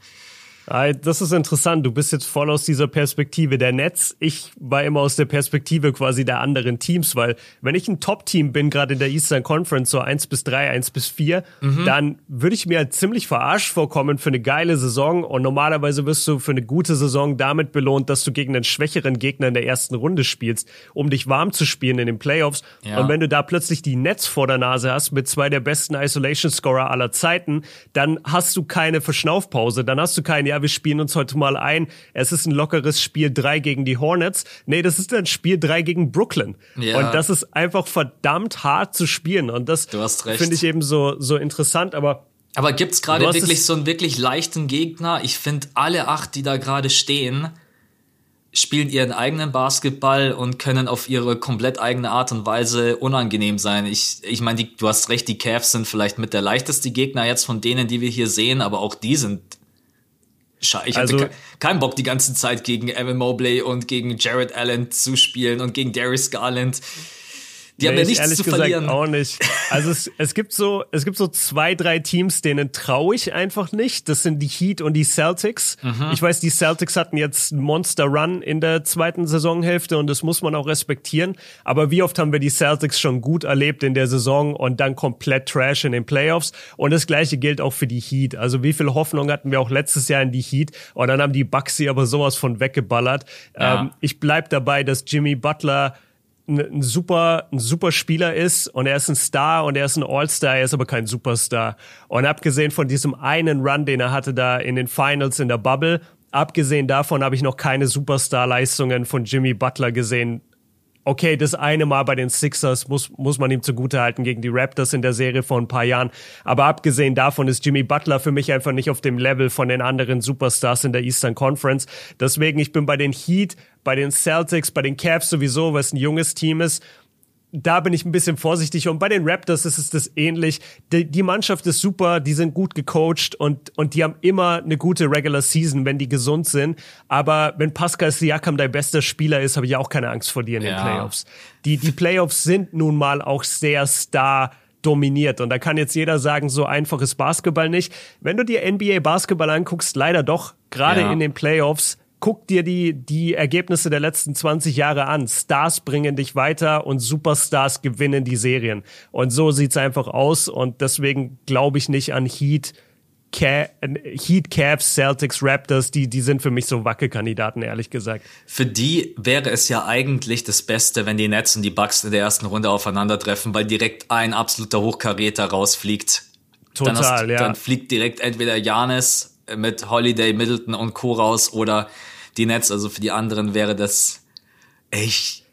Das ist interessant. Du bist jetzt voll aus dieser Perspektive der Nets. Ich war immer aus der Perspektive quasi der anderen Teams, weil wenn ich ein Top-Team bin, gerade in der Eastern Conference, so eins bis drei, eins bis vier, mhm. dann würde ich mir halt ziemlich verarscht vorkommen für eine geile Saison. Und normalerweise wirst du für eine gute Saison damit belohnt, dass du gegen einen schwächeren Gegner in der ersten Runde spielst, um dich warm zu spielen in den Playoffs. Ja. Und wenn du da plötzlich die Nets vor der Nase hast mit zwei der besten Isolation-Scorer aller Zeiten, dann hast du keine Verschnaufpause. Dann hast du keine, ja, wir spielen uns heute mal ein, es ist ein lockeres Spiel 3 gegen die Hornets. Nee, das ist ein Spiel 3 gegen Brooklyn. Ja. Und das ist einfach verdammt hart zu spielen. Und das finde ich eben so, so interessant, aber
aber gibt's gerade wirklich so einen wirklich leichten Gegner? Ich finde alle acht, die da gerade stehen, spielen ihren eigenen Basketball und können auf ihre komplett eigene Art und Weise unangenehm sein. Ich, ich meine, du hast recht, die Cavs sind vielleicht mit der leichteste Gegner jetzt von denen, die wir hier sehen, aber auch die sind Scheiße. Ich also, hatte keinen Bock, die ganze Zeit gegen Evan Mobley und gegen Jared Allen zu spielen und gegen Darius Garland. Die nee, haben ja nichts ehrlich zu gesagt verlieren.
auch nicht. Also es, es gibt so, es gibt so zwei, drei Teams, denen traue ich einfach nicht. Das sind die Heat und die Celtics. Mhm. Ich weiß, die Celtics hatten jetzt einen Monster Run in der zweiten Saisonhälfte und das muss man auch respektieren. Aber wie oft haben wir die Celtics schon gut erlebt in der Saison und dann komplett Trash in den Playoffs? Und das gleiche gilt auch für die Heat. Also wie viel Hoffnung hatten wir auch letztes Jahr in die Heat? Und dann haben die Bucks sie aber sowas von weggeballert. Ja. Ähm, ich bleib dabei, dass Jimmy Butler ein super, ein super Spieler ist und er ist ein Star und er ist ein All-Star, er ist aber kein Superstar. Und abgesehen von diesem einen Run, den er hatte da in den Finals in der Bubble, abgesehen davon habe ich noch keine Superstar-Leistungen von Jimmy Butler gesehen, okay, das eine Mal bei den Sixers muss, muss man ihm zugutehalten gegen die Raptors in der Serie vor ein paar Jahren. Aber abgesehen davon ist Jimmy Butler für mich einfach nicht auf dem Level von den anderen Superstars in der Eastern Conference. Deswegen, ich bin bei den Heat, bei den Celtics, bei den Cavs sowieso, was ein junges Team ist da bin ich ein bisschen vorsichtig. Und bei den Raptors ist es das ähnlich. Die, die, Mannschaft ist super, die sind gut gecoacht und, und die haben immer eine gute Regular Season, wenn die gesund sind. Aber wenn Pascal Siakam dein bester Spieler ist, habe ich auch keine Angst vor dir in den ja. Playoffs. Die, die Playoffs sind nun mal auch sehr star dominiert. Und da kann jetzt jeder sagen, so einfach ist Basketball nicht. Wenn du dir NBA Basketball anguckst, leider doch, gerade ja. in den Playoffs, guck dir die, die Ergebnisse der letzten 20 Jahre an. Stars bringen dich weiter und Superstars gewinnen die Serien. Und so sieht's einfach aus. Und deswegen glaube ich nicht an Heat, Ca Heat, Cavs, Celtics, Raptors, die, die sind für mich so Wackelkandidaten, ehrlich gesagt.
Für die wäre es ja eigentlich das Beste, wenn die Nets und die Bucks in der ersten Runde aufeinandertreffen, weil direkt ein absoluter Hochkaräter rausfliegt. Total, dann hast, ja. Dann fliegt direkt entweder Janis mit Holiday, Middleton und Co. raus oder die Nets. Also für die anderen wäre das echt.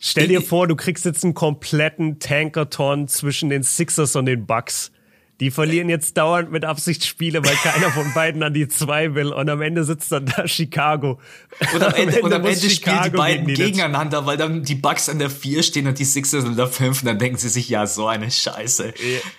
Stell dir vor, du kriegst jetzt einen kompletten Tankerton zwischen den Sixers und den Bucks. Die verlieren jetzt dauernd mit Absicht Spiele, weil keiner von beiden an die zwei will. Und am Ende sitzt dann da Chicago.
Und am Ende, und am Ende spielen die beiden gegen die gegeneinander, weil dann die Bucks an der vier stehen und die Sixers an der fünf. Und dann denken sie sich, ja, so eine Scheiße.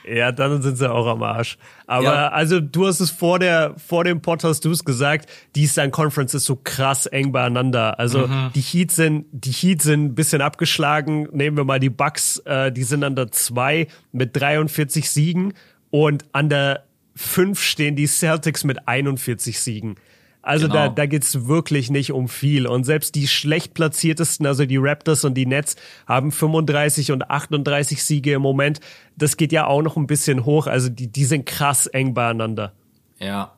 Ja, dann sind sie auch am Arsch. Aber ja. also du hast es vor der vor dem Pod hast du es gesagt, die Eastern Conference ist so krass eng beieinander. Also mhm. die Heat sind die Heat sind ein bisschen abgeschlagen. Nehmen wir mal die Bucks, äh, die sind an der zwei mit 43 Siegen und an der 5 stehen die Celtics mit 41 Siegen. Also genau. da, da geht's wirklich nicht um viel. Und selbst die schlecht platziertesten, also die Raptors und die Nets, haben 35 und 38 Siege im Moment. Das geht ja auch noch ein bisschen hoch. Also die, die sind krass eng beieinander.
Ja.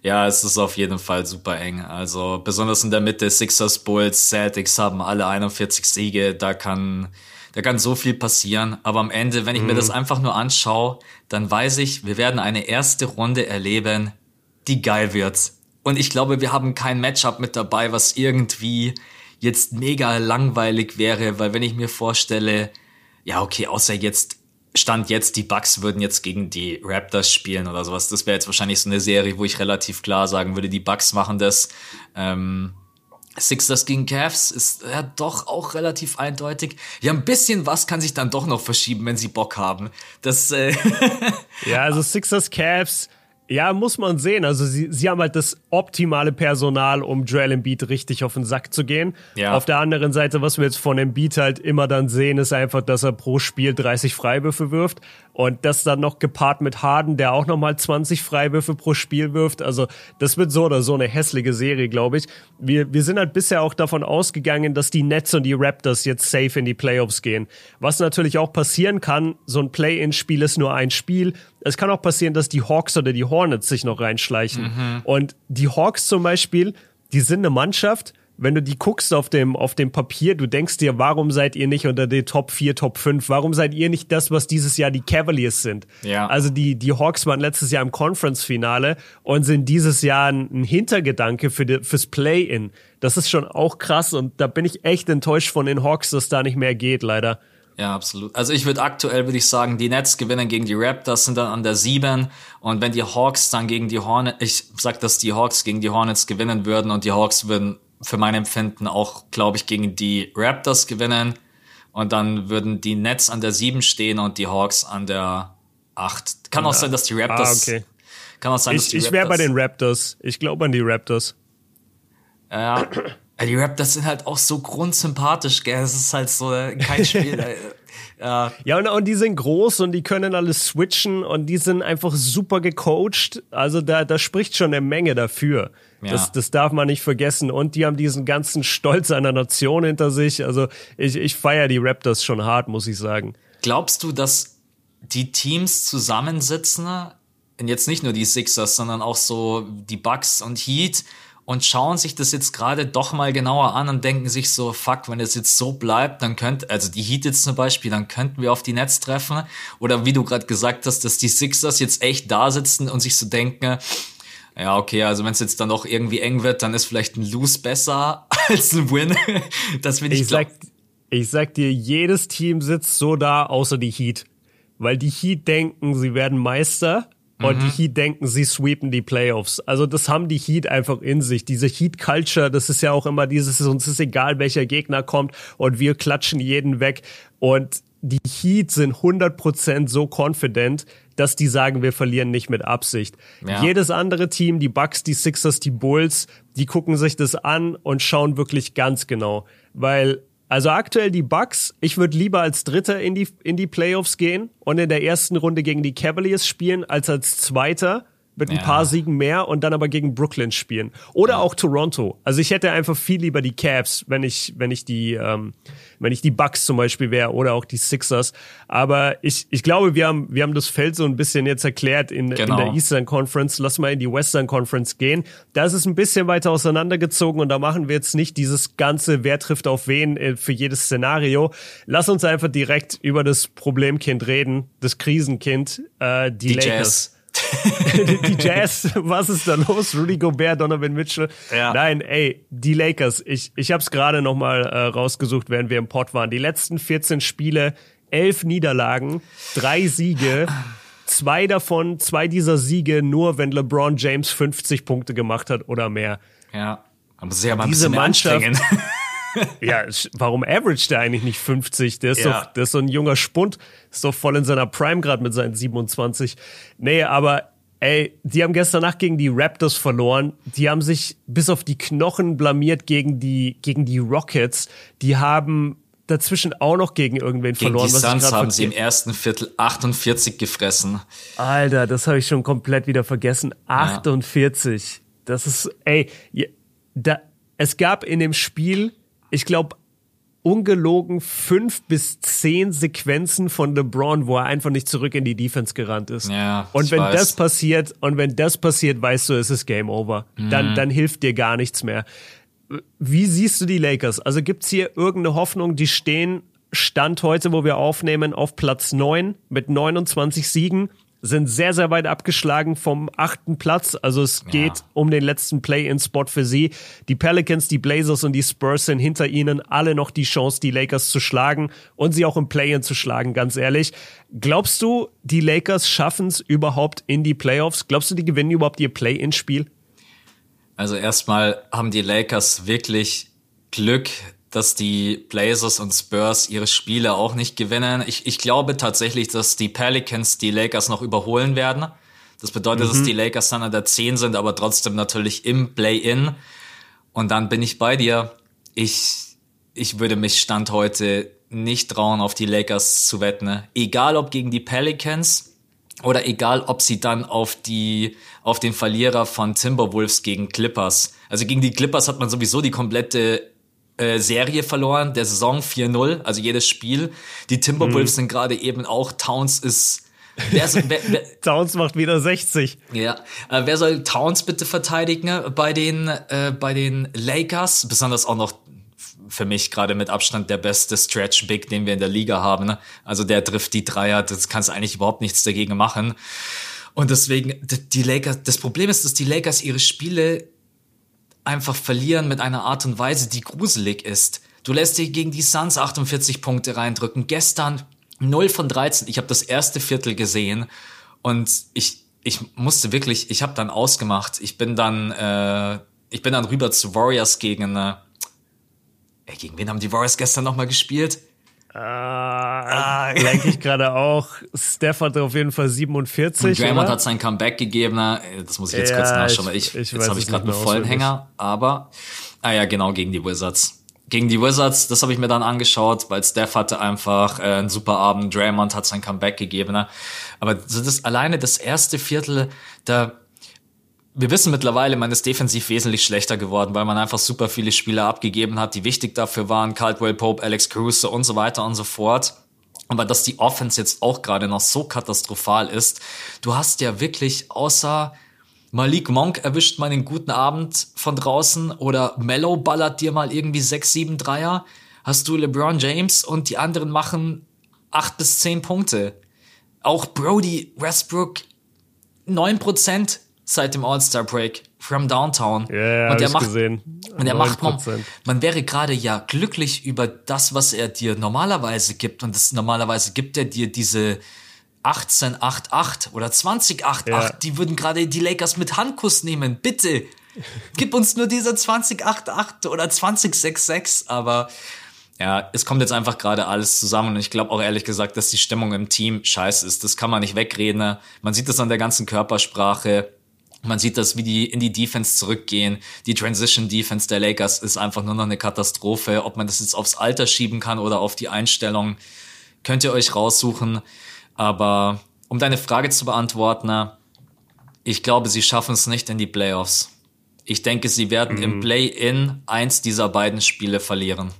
Ja, es ist auf jeden Fall super eng. Also besonders in der Mitte, Sixers, Bulls, Celtics haben alle 41 Siege. Da kann, da kann so viel passieren. Aber am Ende, wenn ich mhm. mir das einfach nur anschaue, dann weiß ich, wir werden eine erste Runde erleben, die geil wird. Und ich glaube, wir haben kein Matchup mit dabei, was irgendwie jetzt mega langweilig wäre, weil wenn ich mir vorstelle, ja, okay, außer jetzt Stand jetzt, die Bucks würden jetzt gegen die Raptors spielen oder sowas. Das wäre jetzt wahrscheinlich so eine Serie, wo ich relativ klar sagen würde, die Bucks machen das. Ähm, Sixers gegen Cavs ist ja doch auch relativ eindeutig. Ja, ein bisschen was kann sich dann doch noch verschieben, wenn sie Bock haben. Das äh
Ja, also Sixers Cavs ja, muss man sehen. Also sie, sie haben halt das optimale Personal, um Joel Embiid richtig auf den Sack zu gehen. Ja. Auf der anderen Seite, was wir jetzt von Embiid halt immer dann sehen, ist einfach, dass er pro Spiel 30 Freiwürfe wirft. Und das dann noch gepaart mit Harden, der auch nochmal 20 Freiwürfe pro Spiel wirft. Also das wird so oder so eine hässliche Serie, glaube ich. Wir, wir sind halt bisher auch davon ausgegangen, dass die Nets und die Raptors jetzt safe in die Playoffs gehen. Was natürlich auch passieren kann, so ein Play-in-Spiel ist nur ein Spiel. Es kann auch passieren, dass die Hawks oder die Hornets sich noch reinschleichen. Mhm. Und die Hawks zum Beispiel, die sind eine Mannschaft, wenn du die guckst auf dem, auf dem Papier, du denkst dir, warum seid ihr nicht unter den Top 4, Top 5? Warum seid ihr nicht das, was dieses Jahr die Cavaliers sind? Ja. Also die, die Hawks waren letztes Jahr im Conference-Finale und sind dieses Jahr ein, Hintergedanke für die, fürs Play-In. Das ist schon auch krass und da bin ich echt enttäuscht von den Hawks, dass da nicht mehr geht, leider.
Ja, absolut. Also ich würde aktuell, würde ich sagen, die Nets gewinnen gegen die Raptors, sind dann an der 7. Und wenn die Hawks dann gegen die Hornets, ich sag, dass die Hawks gegen die Hornets gewinnen würden und die Hawks würden für mein Empfinden auch, glaube ich, gegen die Raptors gewinnen. Und dann würden die Nets an der 7 stehen und die Hawks an der 8. Kann auch ja. sein, dass die Raptors. Ah, okay.
Kann auch sein, ich, dass die Ich wäre bei den Raptors. Ich glaube an die Raptors.
Ja. Die Raptors sind halt auch so grundsympathisch, gell? Es ist halt so kein Spiel.
Ja, ja und, und die sind groß und die können alles switchen und die sind einfach super gecoacht. Also da, da spricht schon eine Menge dafür. Ja. Das, das darf man nicht vergessen. Und die haben diesen ganzen Stolz einer Nation hinter sich. Also ich, ich feiere die Raptors schon hart, muss ich sagen.
Glaubst du, dass die Teams zusammensitzen, und jetzt nicht nur die Sixers, sondern auch so die Bucks und Heat und schauen sich das jetzt gerade doch mal genauer an und denken sich so, fuck, wenn es jetzt so bleibt, dann könnte, also die Heat jetzt zum Beispiel, dann könnten wir auf die Netz treffen. Oder wie du gerade gesagt hast, dass die Sixers jetzt echt da sitzen und sich so denken, ja, okay, also wenn es jetzt dann doch irgendwie eng wird, dann ist vielleicht ein Lose besser als ein Win. das will ich,
ich sag, ich sag dir, jedes Team sitzt so da, außer die Heat. Weil die Heat denken, sie werden Meister und die mhm. Heat denken, sie sweepen die Playoffs. Also das haben die Heat einfach in sich. Diese Heat-Culture, das ist ja auch immer dieses, uns ist egal, welcher Gegner kommt und wir klatschen jeden weg. Und die Heat sind 100% so confident, dass die sagen, wir verlieren nicht mit Absicht. Ja. Jedes andere Team, die Bucks, die Sixers, die Bulls, die gucken sich das an und schauen wirklich ganz genau. Weil also aktuell die Bucks. Ich würde lieber als Dritter in die, in die Playoffs gehen und in der ersten Runde gegen die Cavaliers spielen, als als Zweiter mit ein ja. paar Siegen mehr und dann aber gegen Brooklyn spielen. Oder ja. auch Toronto. Also ich hätte einfach viel lieber die Cavs, wenn ich, wenn ich die, ähm, wenn ich die Bucks zum Beispiel wäre oder auch die Sixers. Aber ich, ich glaube, wir haben, wir haben das Feld so ein bisschen jetzt erklärt in, genau. in der genau. Eastern Conference. Lass mal in die Western Conference gehen. Da ist es ein bisschen weiter auseinandergezogen und da machen wir jetzt nicht dieses ganze, wer trifft auf wen äh, für jedes Szenario. Lass uns einfach direkt über das Problemkind reden, das Krisenkind, äh, die, die Lakers. Jazz. die Jazz, was ist da los? Rudy Gobert, Donovan Mitchell. Ja. Nein, ey, die Lakers. Ich, ich habe es gerade noch mal äh, rausgesucht, während wir im Pod waren. Die letzten 14 Spiele, elf Niederlagen, drei Siege. Zwei davon, zwei dieser Siege nur, wenn LeBron James 50 Punkte gemacht hat oder mehr.
Ja, aber sehr mal Diese Mannschaft,
ja, warum average der eigentlich nicht 50? Der ist ja. doch, der ist so ein junger Spund, ist doch voll in seiner Prime gerade mit seinen 27. Nee, aber ey, die haben gestern Nacht gegen die Raptors verloren. Die haben sich bis auf die Knochen blamiert gegen die, gegen die Rockets. Die haben dazwischen auch noch gegen irgendwen gegen verloren.
Die Suns haben sie im ersten Viertel 48 gefressen.
Alter, das habe ich schon komplett wieder vergessen. 48. Ja. Das ist, ey, da, es gab in dem Spiel ich glaube, ungelogen fünf bis zehn Sequenzen von LeBron, wo er einfach nicht zurück in die Defense gerannt ist.
Ja,
und wenn weiß. das passiert, und wenn das passiert, weißt du, es ist Game Over. Mhm. Dann, dann hilft dir gar nichts mehr. Wie siehst du die Lakers? Also gibt's hier irgendeine Hoffnung, die stehen Stand heute, wo wir aufnehmen, auf Platz neun mit 29 Siegen sind sehr, sehr weit abgeschlagen vom achten Platz. Also es geht ja. um den letzten Play-in-Spot für sie. Die Pelicans, die Blazers und die Spurs sind hinter ihnen alle noch die Chance, die Lakers zu schlagen und sie auch im Play-in zu schlagen, ganz ehrlich. Glaubst du, die Lakers schaffen es überhaupt in die Playoffs? Glaubst du, die gewinnen überhaupt ihr Play-in-Spiel?
Also erstmal haben die Lakers wirklich Glück, dass die Blazers und Spurs ihre Spiele auch nicht gewinnen. Ich, ich glaube tatsächlich, dass die Pelicans die Lakers noch überholen werden. Das bedeutet, mhm. dass die Lakers dann an der 10 sind, aber trotzdem natürlich im Play-In. Und dann bin ich bei dir. Ich, ich würde mich Stand heute nicht trauen, auf die Lakers zu wetten. Egal ob gegen die Pelicans oder egal ob sie dann auf die, auf den Verlierer von Timberwolves gegen Clippers. Also gegen die Clippers hat man sowieso die komplette äh, Serie verloren, der Saison 4-0, also jedes Spiel. Die Timberwolves mhm. sind gerade eben auch, Towns ist
Wer, wer, wer, Towns macht wieder 60.
Ja, äh, wer soll Towns bitte verteidigen bei den äh, bei den Lakers? Besonders auch noch für mich gerade mit Abstand der beste Stretch Big, den wir in der Liga haben. Ne? Also der trifft die Dreier, das kannst eigentlich überhaupt nichts dagegen machen. Und deswegen die Lakers. Das Problem ist, dass die Lakers ihre Spiele einfach verlieren mit einer Art und Weise, die gruselig ist. Du lässt dich gegen die Suns 48 Punkte reindrücken. Gestern 0 von 13. Ich habe das erste Viertel gesehen und ich, ich musste wirklich, ich habe dann ausgemacht. Ich bin dann, äh, ich bin dann rüber zu Warriors gegen, äh, ey, gegen wen haben die Warriors gestern nochmal gespielt?
Ah, ah. denke ich gerade auch. Steph hatte auf jeden Fall 47. Und
Draymond oder? hat sein Comeback gegeben. Das muss ich jetzt ja, kurz nachschauen, weil ich, ich jetzt habe ich gerade einen vollen Hänger. Aber, ah ja, genau, gegen die Wizards. Gegen die Wizards, das habe ich mir dann angeschaut, weil Steph hatte einfach äh, einen super Abend. Draymond hat sein Comeback gegeben. Ne? Aber das ist alleine das erste Viertel, da wir wissen mittlerweile, man ist defensiv wesentlich schlechter geworden, weil man einfach super viele Spieler abgegeben hat, die wichtig dafür waren. Caldwell Pope, Alex Caruso und so weiter und so fort. Aber dass die Offense jetzt auch gerade noch so katastrophal ist, du hast ja wirklich außer Malik Monk erwischt mal einen guten Abend von draußen oder Mellow ballert dir mal irgendwie sechs, sieben Dreier, hast du LeBron James und die anderen machen acht bis zehn Punkte. Auch Brody Westbrook neun Prozent seit dem All-Star Break from Downtown.
Ja, yeah, und der macht,
gesehen. Und er macht man, man wäre gerade ja glücklich über das, was er dir normalerweise gibt. Und das normalerweise gibt er dir diese 18-8-8 oder 20-8-8. Ja. Die würden gerade die Lakers mit Handkuss nehmen. Bitte. Gib uns nur diese 20-8-8 oder 20-6-6. Aber ja, es kommt jetzt einfach gerade alles zusammen und ich glaube auch ehrlich gesagt, dass die Stimmung im Team scheiße ist. Das kann man nicht wegreden. Man sieht das an der ganzen Körpersprache. Man sieht das, wie die in die Defense zurückgehen. Die Transition Defense der Lakers ist einfach nur noch eine Katastrophe. Ob man das jetzt aufs Alter schieben kann oder auf die Einstellung, könnt ihr euch raussuchen. Aber um deine Frage zu beantworten, ich glaube, sie schaffen es nicht in die Playoffs. Ich denke, sie werden mhm. im Play-in eins dieser beiden Spiele verlieren.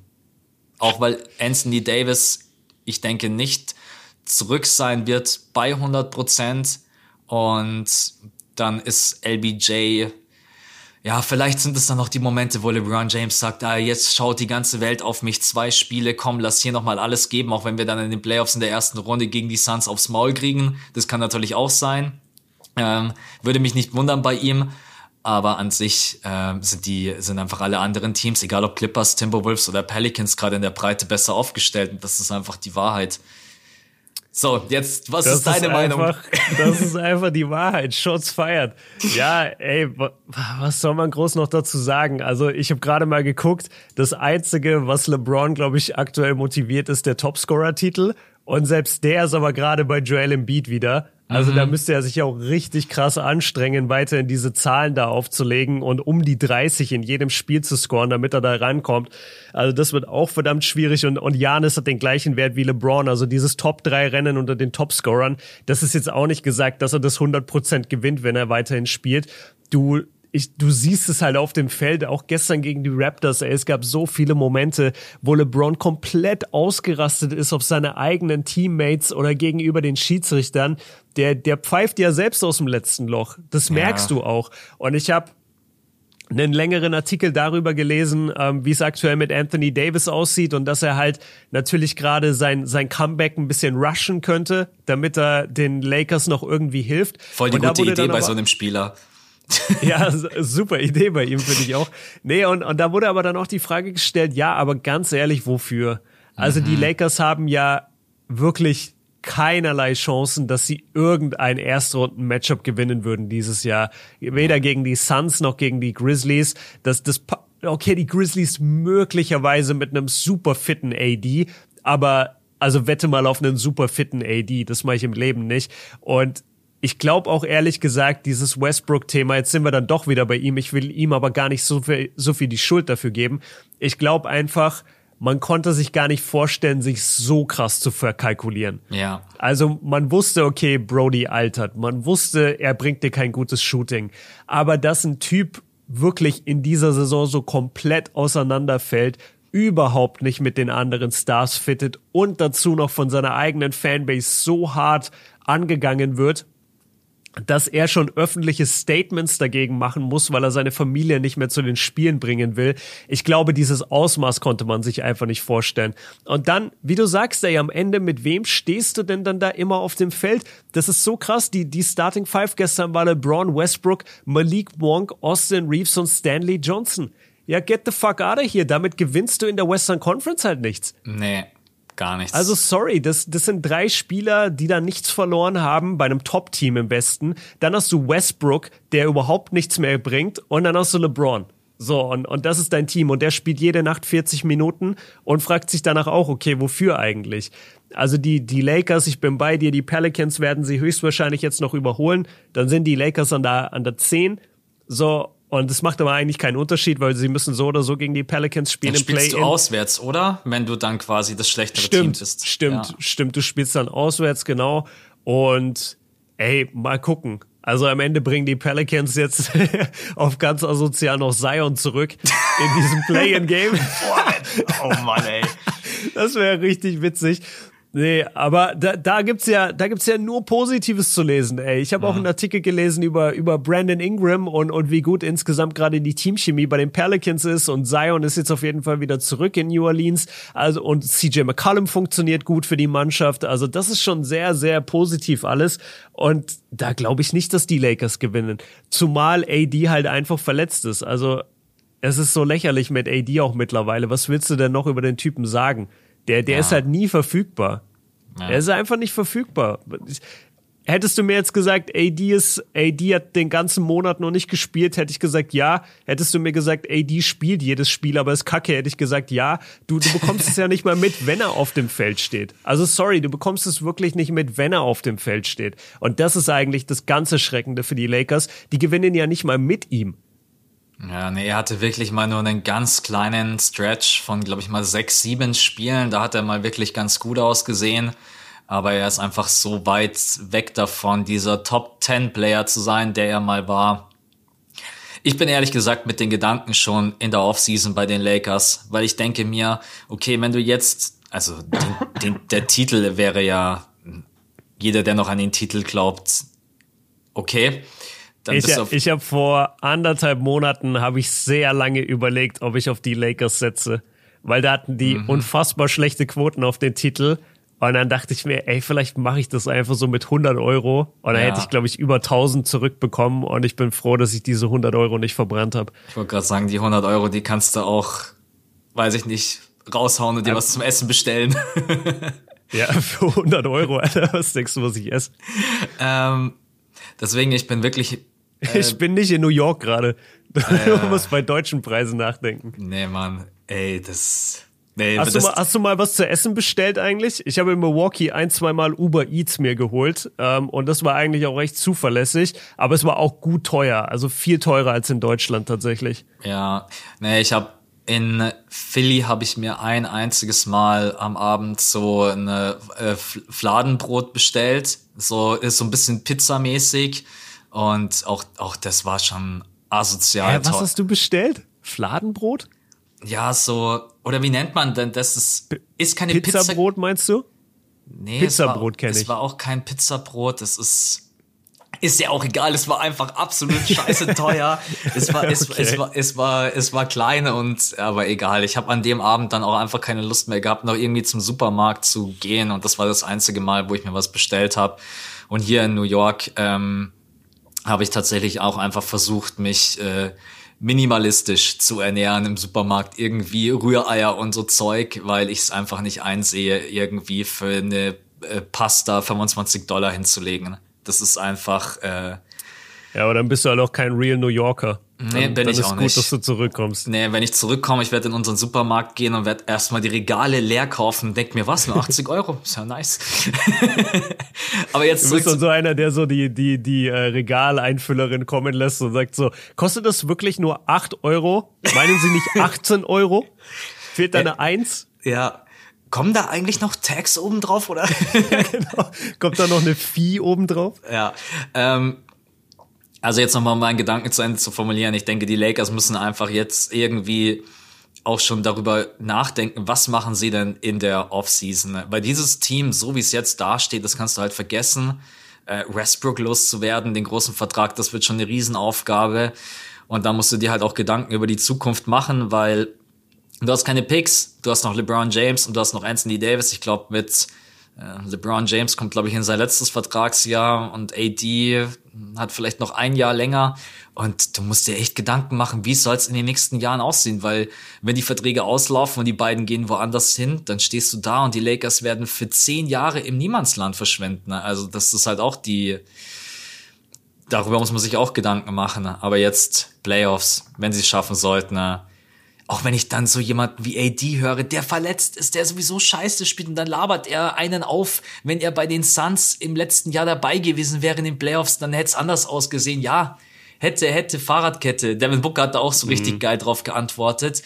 Auch weil Anthony Davis, ich denke, nicht zurück sein wird bei 100 Prozent. Und dann ist LBJ, ja, vielleicht sind es dann noch die Momente, wo LeBron James sagt, ah, jetzt schaut die ganze Welt auf mich, zwei Spiele, komm, lass hier nochmal alles geben, auch wenn wir dann in den Playoffs in der ersten Runde gegen die Suns aufs Maul kriegen. Das kann natürlich auch sein. Ähm, würde mich nicht wundern bei ihm. Aber an sich äh, sind die sind einfach alle anderen Teams, egal ob Clippers, Timberwolves oder Pelicans, gerade in der Breite besser aufgestellt. Und das ist einfach die Wahrheit. So, jetzt, was das ist deine ist Meinung?
Einfach, das ist einfach die Wahrheit. Shots feiert. Ja, ey, was soll man groß noch dazu sagen? Also, ich habe gerade mal geguckt. Das Einzige, was LeBron, glaube ich, aktuell motiviert, ist der Topscorer-Titel. Und selbst der ist aber gerade bei Joel Embiid wieder. Also mhm. da müsste er sich auch richtig krass anstrengen, weiterhin diese Zahlen da aufzulegen und um die 30 in jedem Spiel zu scoren, damit er da rankommt. Also das wird auch verdammt schwierig und, und Janis hat den gleichen Wert wie LeBron. Also dieses Top-3-Rennen unter den Topscorern, das ist jetzt auch nicht gesagt, dass er das 100% gewinnt, wenn er weiterhin spielt. Du ich, du siehst es halt auf dem Feld, auch gestern gegen die Raptors, ey, es gab so viele Momente, wo LeBron komplett ausgerastet ist auf seine eigenen Teammates oder gegenüber den Schiedsrichtern. Der, der pfeift ja selbst aus dem letzten Loch. Das merkst ja. du auch. Und ich habe einen längeren Artikel darüber gelesen, ähm, wie es aktuell mit Anthony Davis aussieht und dass er halt natürlich gerade sein, sein Comeback ein bisschen rushen könnte, damit er den Lakers noch irgendwie hilft.
Voll die
und
gute Idee bei so einem Spieler.
ja, super Idee bei ihm, finde ich auch. Nee, und, und da wurde aber dann auch die Frage gestellt, ja, aber ganz ehrlich, wofür? Also mhm. die Lakers haben ja wirklich keinerlei Chancen, dass sie irgendein Erstrunden-Matchup gewinnen würden dieses Jahr. Weder gegen die Suns noch gegen die Grizzlies. Das, das, okay, die Grizzlies möglicherweise mit einem super fitten AD, aber also wette mal auf einen super fitten AD, das mache ich im Leben nicht. Und ich glaube auch ehrlich gesagt, dieses Westbrook-Thema, jetzt sind wir dann doch wieder bei ihm, ich will ihm aber gar nicht so viel, so viel die Schuld dafür geben. Ich glaube einfach, man konnte sich gar nicht vorstellen, sich so krass zu verkalkulieren.
Ja.
Also man wusste, okay, Brody altert. Man wusste, er bringt dir kein gutes Shooting. Aber dass ein Typ wirklich in dieser Saison so komplett auseinanderfällt, überhaupt nicht mit den anderen Stars fittet und dazu noch von seiner eigenen Fanbase so hart angegangen wird, dass er schon öffentliche Statements dagegen machen muss, weil er seine Familie nicht mehr zu den Spielen bringen will. Ich glaube, dieses Ausmaß konnte man sich einfach nicht vorstellen. Und dann, wie du sagst, ey, am Ende, mit wem stehst du denn dann da immer auf dem Feld? Das ist so krass. Die, die Starting Five gestern war LeBron Westbrook, Malik Wonk, Austin Reeves und Stanley Johnson. Ja, get the fuck out of here. Damit gewinnst du in der Western Conference halt nichts.
Nee, Gar nichts.
Also sorry, das, das sind drei Spieler, die da nichts verloren haben, bei einem Top-Team im Westen. Dann hast du Westbrook, der überhaupt nichts mehr bringt. Und dann hast du LeBron. So, und, und das ist dein Team. Und der spielt jede Nacht 40 Minuten und fragt sich danach auch, okay, wofür eigentlich? Also die, die Lakers, ich bin bei dir, die Pelicans werden sie höchstwahrscheinlich jetzt noch überholen. Dann sind die Lakers an der, an der 10. So, und es macht aber eigentlich keinen Unterschied, weil sie müssen so oder so gegen die Pelicans spielen
dann im Play. -in. du auswärts, oder? Wenn du dann quasi das schlechtere stimmt, Team bist.
Stimmt, ja. stimmt. Du spielst dann auswärts, genau. Und ey, mal gucken. Also am Ende bringen die Pelicans jetzt auf ganz asozial noch Zion zurück in diesem Play-in-Game.
oh Mann, ey.
Das wäre richtig witzig. Nee, aber da, da gibt's ja, da gibt's ja nur Positives zu lesen, ey. Ich habe auch einen Artikel gelesen über, über Brandon Ingram und, und wie gut insgesamt gerade die Teamchemie bei den Pelicans ist und Zion ist jetzt auf jeden Fall wieder zurück in New Orleans. Also, und CJ McCollum funktioniert gut für die Mannschaft. Also, das ist schon sehr, sehr positiv alles. Und da glaube ich nicht, dass die Lakers gewinnen. Zumal AD halt einfach verletzt ist. Also, es ist so lächerlich mit AD auch mittlerweile. Was willst du denn noch über den Typen sagen? Der, der ja. ist halt nie verfügbar. Ja. Er ist einfach nicht verfügbar. Hättest du mir jetzt gesagt, AD ist, AD hat den ganzen Monat noch nicht gespielt, hätte ich gesagt, ja. Hättest du mir gesagt, AD spielt jedes Spiel, aber ist kacke, hätte ich gesagt, ja. Du, du bekommst es ja nicht mal mit, wenn er auf dem Feld steht. Also sorry, du bekommst es wirklich nicht mit, wenn er auf dem Feld steht. Und das ist eigentlich das ganze Schreckende für die Lakers. Die gewinnen ja nicht mal mit ihm.
Ja, nee, er hatte wirklich mal nur einen ganz kleinen Stretch von, glaube ich, mal sechs, sieben Spielen. Da hat er mal wirklich ganz gut ausgesehen. Aber er ist einfach so weit weg davon, dieser Top 10 Player zu sein, der er mal war. Ich bin ehrlich gesagt mit den Gedanken schon in der Offseason bei den Lakers, weil ich denke mir, okay, wenn du jetzt, also den, den, der Titel wäre ja, jeder, der noch an den Titel glaubt, okay.
Dann ich ich habe vor anderthalb Monaten habe ich sehr lange überlegt, ob ich auf die Lakers setze, weil da hatten die mhm. unfassbar schlechte Quoten auf den Titel. Und dann dachte ich mir, ey, vielleicht mache ich das einfach so mit 100 Euro. Und dann ja. hätte ich, glaube ich, über 1000 zurückbekommen. Und ich bin froh, dass ich diese 100 Euro nicht verbrannt habe.
Ich wollte gerade sagen, die 100 Euro, die kannst du auch, weiß ich nicht, raushauen und dir ja. was zum Essen bestellen.
ja, für 100 Euro, Alter, was denkst du, was ich esse?
Ähm, deswegen, ich bin wirklich
ich bin nicht in New York gerade. Du äh, musst bei deutschen Preisen nachdenken.
Nee, Mann. Ey, das. Nee,
hast, du mal, hast du mal was zu essen bestellt eigentlich? Ich habe in Milwaukee ein, zwei Mal Uber Eats mir geholt ähm, und das war eigentlich auch recht zuverlässig, aber es war auch gut teuer, also viel teurer als in Deutschland tatsächlich.
Ja, nee, ich habe in Philly habe ich mir ein einziges Mal am Abend so eine äh, Fladenbrot bestellt, so ist so ein bisschen pizzamäßig und auch, auch das war schon asozial.
Äh, was hast du bestellt? Fladenbrot?
Ja, so, oder wie nennt man denn das? Ist, ist keine
Pizza. Pizzabrot meinst du?
Nee, Pizzabrot kenne ich. Es war auch kein Pizzabrot, es ist ist ja auch egal, es war einfach absolut scheiße teuer. es war es, okay. es war es war es war klein und aber egal, ich habe an dem Abend dann auch einfach keine Lust mehr gehabt, noch irgendwie zum Supermarkt zu gehen und das war das einzige Mal, wo ich mir was bestellt habe. Und hier in New York ähm, habe ich tatsächlich auch einfach versucht, mich äh, minimalistisch zu ernähren im Supermarkt, irgendwie Rühreier und so Zeug, weil ich es einfach nicht einsehe, irgendwie für eine äh, Pasta 25 Dollar hinzulegen. Das ist einfach. Äh,
ja, aber dann bist du halt auch kein Real New Yorker.
Nee,
dann,
bin
dann
ich auch
gut,
nicht.
dass du zurückkommst.
Nee, wenn ich zurückkomme, ich werde in unseren Supermarkt gehen und werde erstmal die Regale leer kaufen und denk mir, was, nur 80 Euro? Ist ja nice.
Aber jetzt Du bist dann so einer, der so die, die, die äh, Regaleinfüllerin kommen lässt und sagt so, kostet das wirklich nur 8 Euro? Meinen Sie nicht 18 Euro? Fehlt da eine äh, 1?
Ja, Kommen da eigentlich noch Tags oben drauf, oder?
ja, genau. Kommt da noch eine Fee oben drauf?
Ja. Ähm, also jetzt nochmal meinen Gedanken zu Ende zu formulieren. Ich denke, die Lakers müssen einfach jetzt irgendwie auch schon darüber nachdenken, was machen sie denn in der Offseason? Weil dieses Team, so wie es jetzt dasteht, das kannst du halt vergessen. Äh, Westbrook loszuwerden, den großen Vertrag, das wird schon eine Riesenaufgabe. Und da musst du dir halt auch Gedanken über die Zukunft machen, weil du hast keine Picks, du hast noch LeBron James und du hast noch Anthony Davis. Ich glaube, mit LeBron James kommt, glaube ich, in sein letztes Vertragsjahr und AD hat vielleicht noch ein Jahr länger. Und du musst dir echt Gedanken machen, wie soll es in den nächsten Jahren aussehen? Weil wenn die Verträge auslaufen und die beiden gehen woanders hin, dann stehst du da und die Lakers werden für zehn Jahre im Niemandsland verschwenden. Also das ist halt auch die, darüber muss man sich auch Gedanken machen. Aber jetzt Playoffs, wenn sie es schaffen sollten, auch wenn ich dann so jemand wie AD höre, der verletzt ist, der sowieso scheiße spielt und dann labert er einen auf, wenn er bei den Suns im letzten Jahr dabei gewesen wäre in den Playoffs, dann hätte es anders ausgesehen. Ja, hätte, hätte, Fahrradkette. Devin Booker hat da auch so richtig mhm. geil drauf geantwortet.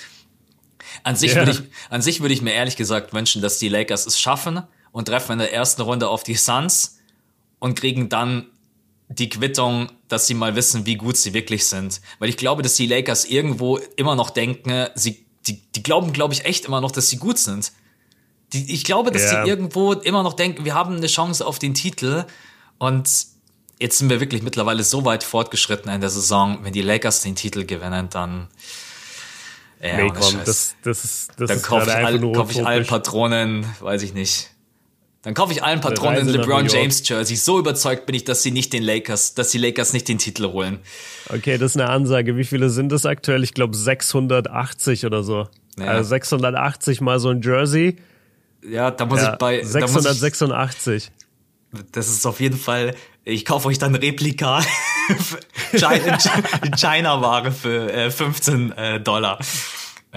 An sich yeah. würde ich, an sich würde ich mir ehrlich gesagt wünschen, dass die Lakers es schaffen und treffen in der ersten Runde auf die Suns und kriegen dann die Quittung, dass sie mal wissen, wie gut sie wirklich sind. Weil ich glaube, dass die Lakers irgendwo immer noch denken, sie, die, die glauben, glaube ich, echt immer noch, dass sie gut sind. Die, ich glaube, dass yeah. die irgendwo immer noch denken, wir haben eine Chance auf den Titel. Und jetzt sind wir wirklich mittlerweile so weit fortgeschritten in der Saison. Wenn die Lakers den Titel gewinnen, dann.
Ja, nee, komm, das, das ist, das
dann kaufe ich, all, kauf ich allen Patronen, weiß ich nicht. Dann kaufe ich allen Patronen in LeBron James Jersey. So überzeugt bin ich, dass sie nicht den Lakers, dass die Lakers nicht den Titel holen.
Okay, das ist eine Ansage. Wie viele sind es aktuell? Ich glaube 680 oder so. Ja. Also 680 mal so ein Jersey.
Ja, da muss ja, ich bei
686.
Ich, das ist auf jeden Fall. Ich kaufe euch dann Replika China-Ware für äh, 15 äh, Dollar.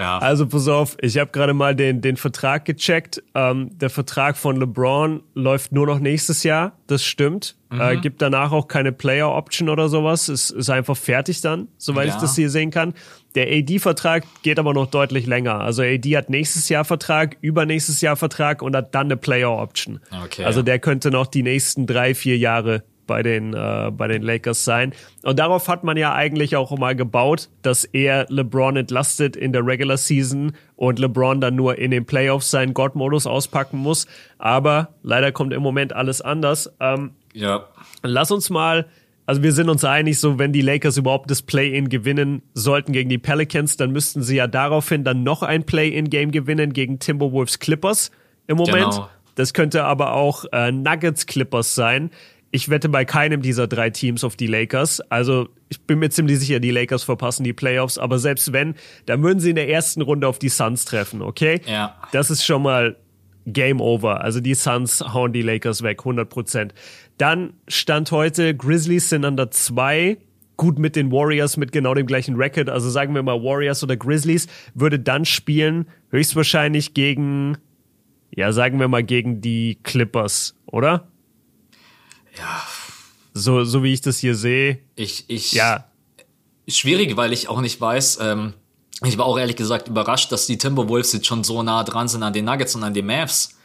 Ja. Also pass auf, ich habe gerade mal den, den Vertrag gecheckt. Ähm, der Vertrag von LeBron läuft nur noch nächstes Jahr, das stimmt. Mhm. Äh, gibt danach auch keine Player Option oder sowas. Es ist einfach fertig dann, soweit ja. ich das hier sehen kann. Der AD-Vertrag geht aber noch deutlich länger. Also AD hat nächstes Jahr Vertrag, übernächstes Jahr Vertrag und hat dann eine Player Option. Okay, also der könnte noch die nächsten drei, vier Jahre bei den, äh, bei den Lakers sein. Und darauf hat man ja eigentlich auch mal gebaut, dass er LeBron entlastet in der Regular Season und LeBron dann nur in den Playoffs seinen God-Modus auspacken muss. Aber leider kommt im Moment alles anders. Ähm,
ja.
Lass uns mal also wir sind uns einig, so wenn die Lakers überhaupt das Play-in gewinnen sollten gegen die Pelicans, dann müssten sie ja daraufhin dann noch ein Play-in-Game gewinnen gegen Timberwolves Clippers im Moment. Genau. Das könnte aber auch äh, Nuggets Clippers sein ich wette bei keinem dieser drei Teams auf die Lakers. Also ich bin mir ziemlich sicher, die Lakers verpassen die Playoffs. Aber selbst wenn, dann würden sie in der ersten Runde auf die Suns treffen, okay?
Ja.
Das ist schon mal Game Over. Also die Suns hauen die Lakers weg, 100 Prozent. Dann stand heute, Grizzlies sind an der 2. Gut mit den Warriors mit genau dem gleichen Record. Also sagen wir mal Warriors oder Grizzlies würde dann spielen höchstwahrscheinlich gegen, ja sagen wir mal gegen die Clippers, oder?
Ja.
So, so wie ich das hier sehe.
Ich, ich. Ja. Schwierig, weil ich auch nicht weiß, ähm, ich war auch ehrlich gesagt überrascht, dass die Timberwolves jetzt schon so nah dran sind an den Nuggets und an den Mavs.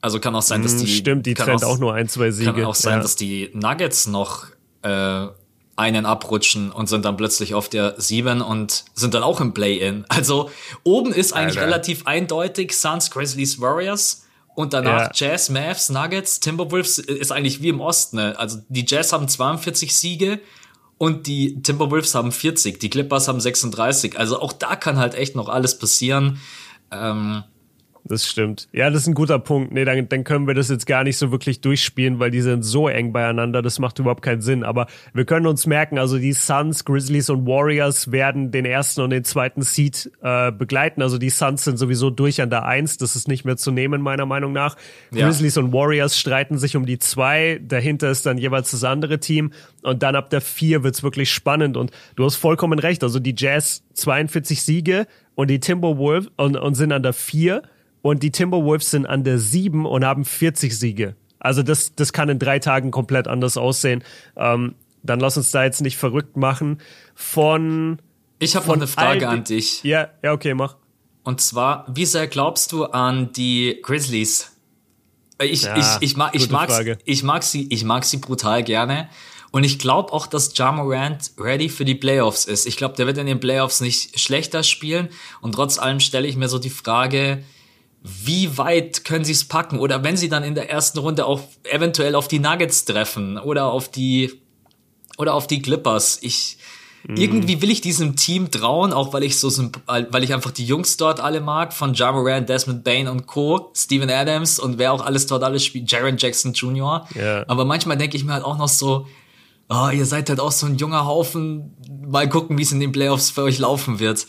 Also kann auch sein, dass hm, die.
Stimmt, die trennt auch, auch, nur ein, zwei Siege.
Kann auch sein, ja. dass die Nuggets noch äh, einen abrutschen und sind dann plötzlich auf der 7 und sind dann auch im Play-In. Also oben ist eigentlich Alter. relativ eindeutig Suns, Grizzlies, Warriors. Und danach ja. Jazz, Mavs, Nuggets, Timberwolves ist eigentlich wie im Osten. Ne? Also die Jazz haben 42 Siege und die Timberwolves haben 40, die Clippers haben 36. Also auch da kann halt echt noch alles passieren. Ähm,
das stimmt. Ja, das ist ein guter Punkt. Nee, dann, dann können wir das jetzt gar nicht so wirklich durchspielen, weil die sind so eng beieinander. Das macht überhaupt keinen Sinn. Aber wir können uns merken, also die Suns, Grizzlies und Warriors werden den ersten und den zweiten Seed äh, begleiten. Also die Suns sind sowieso durch an der Eins. Das ist nicht mehr zu nehmen, meiner Meinung nach. Ja. Grizzlies und Warriors streiten sich um die zwei. Dahinter ist dann jeweils das andere Team. Und dann ab der vier wird's wirklich spannend. Und du hast vollkommen recht. Also die Jazz 42 Siege und die Timberwolves und, und sind an der vier und die Timberwolves sind an der 7 und haben 40 Siege. Also das, das kann in drei Tagen komplett anders aussehen. Ähm, dann lass uns da jetzt nicht verrückt machen. Von
Ich habe noch eine Frage an dich.
Ja, ja, okay, mach.
Und zwar, wie sehr glaubst du an die Grizzlies? Ich, ja, ich, ich, mag, ich, mag, ich, mag sie, ich mag sie brutal gerne. Und ich glaube auch, dass Ja Morant ready für die Playoffs ist. Ich glaube, der wird in den Playoffs nicht schlechter spielen. Und trotz allem stelle ich mir so die Frage, wie weit können sie es packen? Oder wenn sie dann in der ersten Runde auch eventuell auf die Nuggets treffen oder auf die oder auf die Clippers. Ich mhm. irgendwie will ich diesem Team trauen, auch weil ich so weil ich einfach die Jungs dort alle mag, von Ja Morant, Desmond Bain und Co., Steven Adams und wer auch alles dort alles spielt, Jaron Jackson Jr.
Yeah.
Aber manchmal denke ich mir halt auch noch so, oh, ihr seid halt auch so ein junger Haufen, mal gucken, wie es in den Playoffs für euch laufen wird.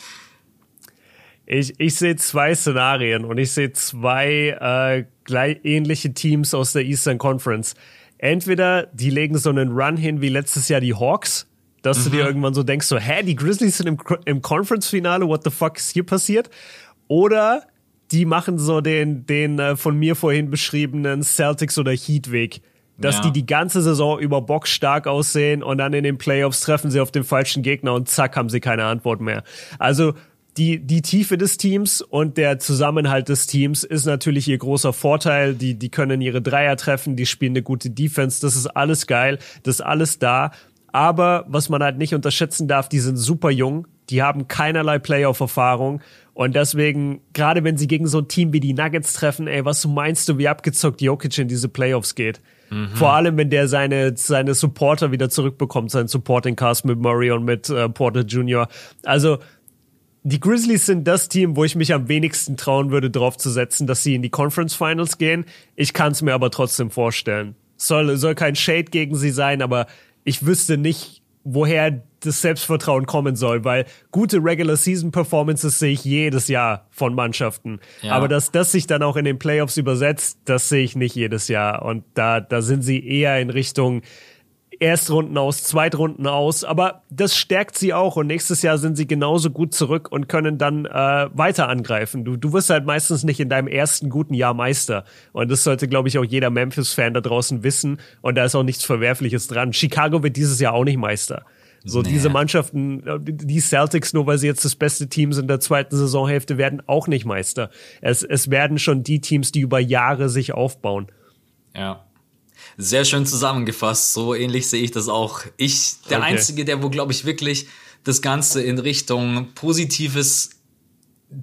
Ich, ich sehe zwei Szenarien und ich sehe zwei äh, gleich ähnliche Teams aus der Eastern Conference. entweder die legen so einen Run hin wie letztes Jahr die Hawks, dass mhm. du dir mhm. irgendwann so denkst, so, hä, die Grizzlies sind im, im Conference-Finale, what the fuck ist hier passiert? Oder die machen so den, den äh, von mir vorhin beschriebenen Celtics- oder Heat-Weg. Dass ja. die die ganze Saison über Bock stark aussehen und dann in den Playoffs treffen sie auf den falschen Gegner und zack, haben sie keine Antwort mehr. Also die, die Tiefe des Teams und der Zusammenhalt des Teams ist natürlich ihr großer Vorteil. Die, die können ihre Dreier treffen, die spielen eine gute Defense, das ist alles geil, das ist alles da. Aber was man halt nicht unterschätzen darf, die sind super jung, die haben keinerlei Playoff-Erfahrung und deswegen, gerade wenn sie gegen so ein Team wie die Nuggets treffen, ey, was meinst du, wie abgezockt Jokic in diese Playoffs geht? Mhm. Vor allem, wenn der seine, seine Supporter wieder zurückbekommt, seinen Supporting Cast mit Murray und mit äh, Porter Jr. Also, die Grizzlies sind das Team, wo ich mich am wenigsten trauen würde, drauf zu setzen, dass sie in die Conference Finals gehen. Ich kann es mir aber trotzdem vorstellen. Soll, soll kein Shade gegen sie sein, aber ich wüsste nicht, woher das Selbstvertrauen kommen soll, weil gute Regular Season Performances sehe ich jedes Jahr von Mannschaften. Ja. Aber dass das sich dann auch in den Playoffs übersetzt, das sehe ich nicht jedes Jahr. Und da, da sind sie eher in Richtung, Erstrunden aus, Zweitrunden aus, aber das stärkt sie auch und nächstes Jahr sind sie genauso gut zurück und können dann äh, weiter angreifen. Du, du wirst halt meistens nicht in deinem ersten guten Jahr Meister und das sollte, glaube ich, auch jeder Memphis-Fan da draußen wissen und da ist auch nichts Verwerfliches dran. Chicago wird dieses Jahr auch nicht Meister. So nee. diese Mannschaften, die Celtics, nur weil sie jetzt das beste Team sind in der zweiten Saisonhälfte, werden auch nicht Meister. Es, es werden schon die Teams, die über Jahre sich aufbauen.
Ja. Sehr schön zusammengefasst. So ähnlich sehe ich das auch. Ich, der okay. Einzige, der wo, glaube ich, wirklich das Ganze in Richtung Positives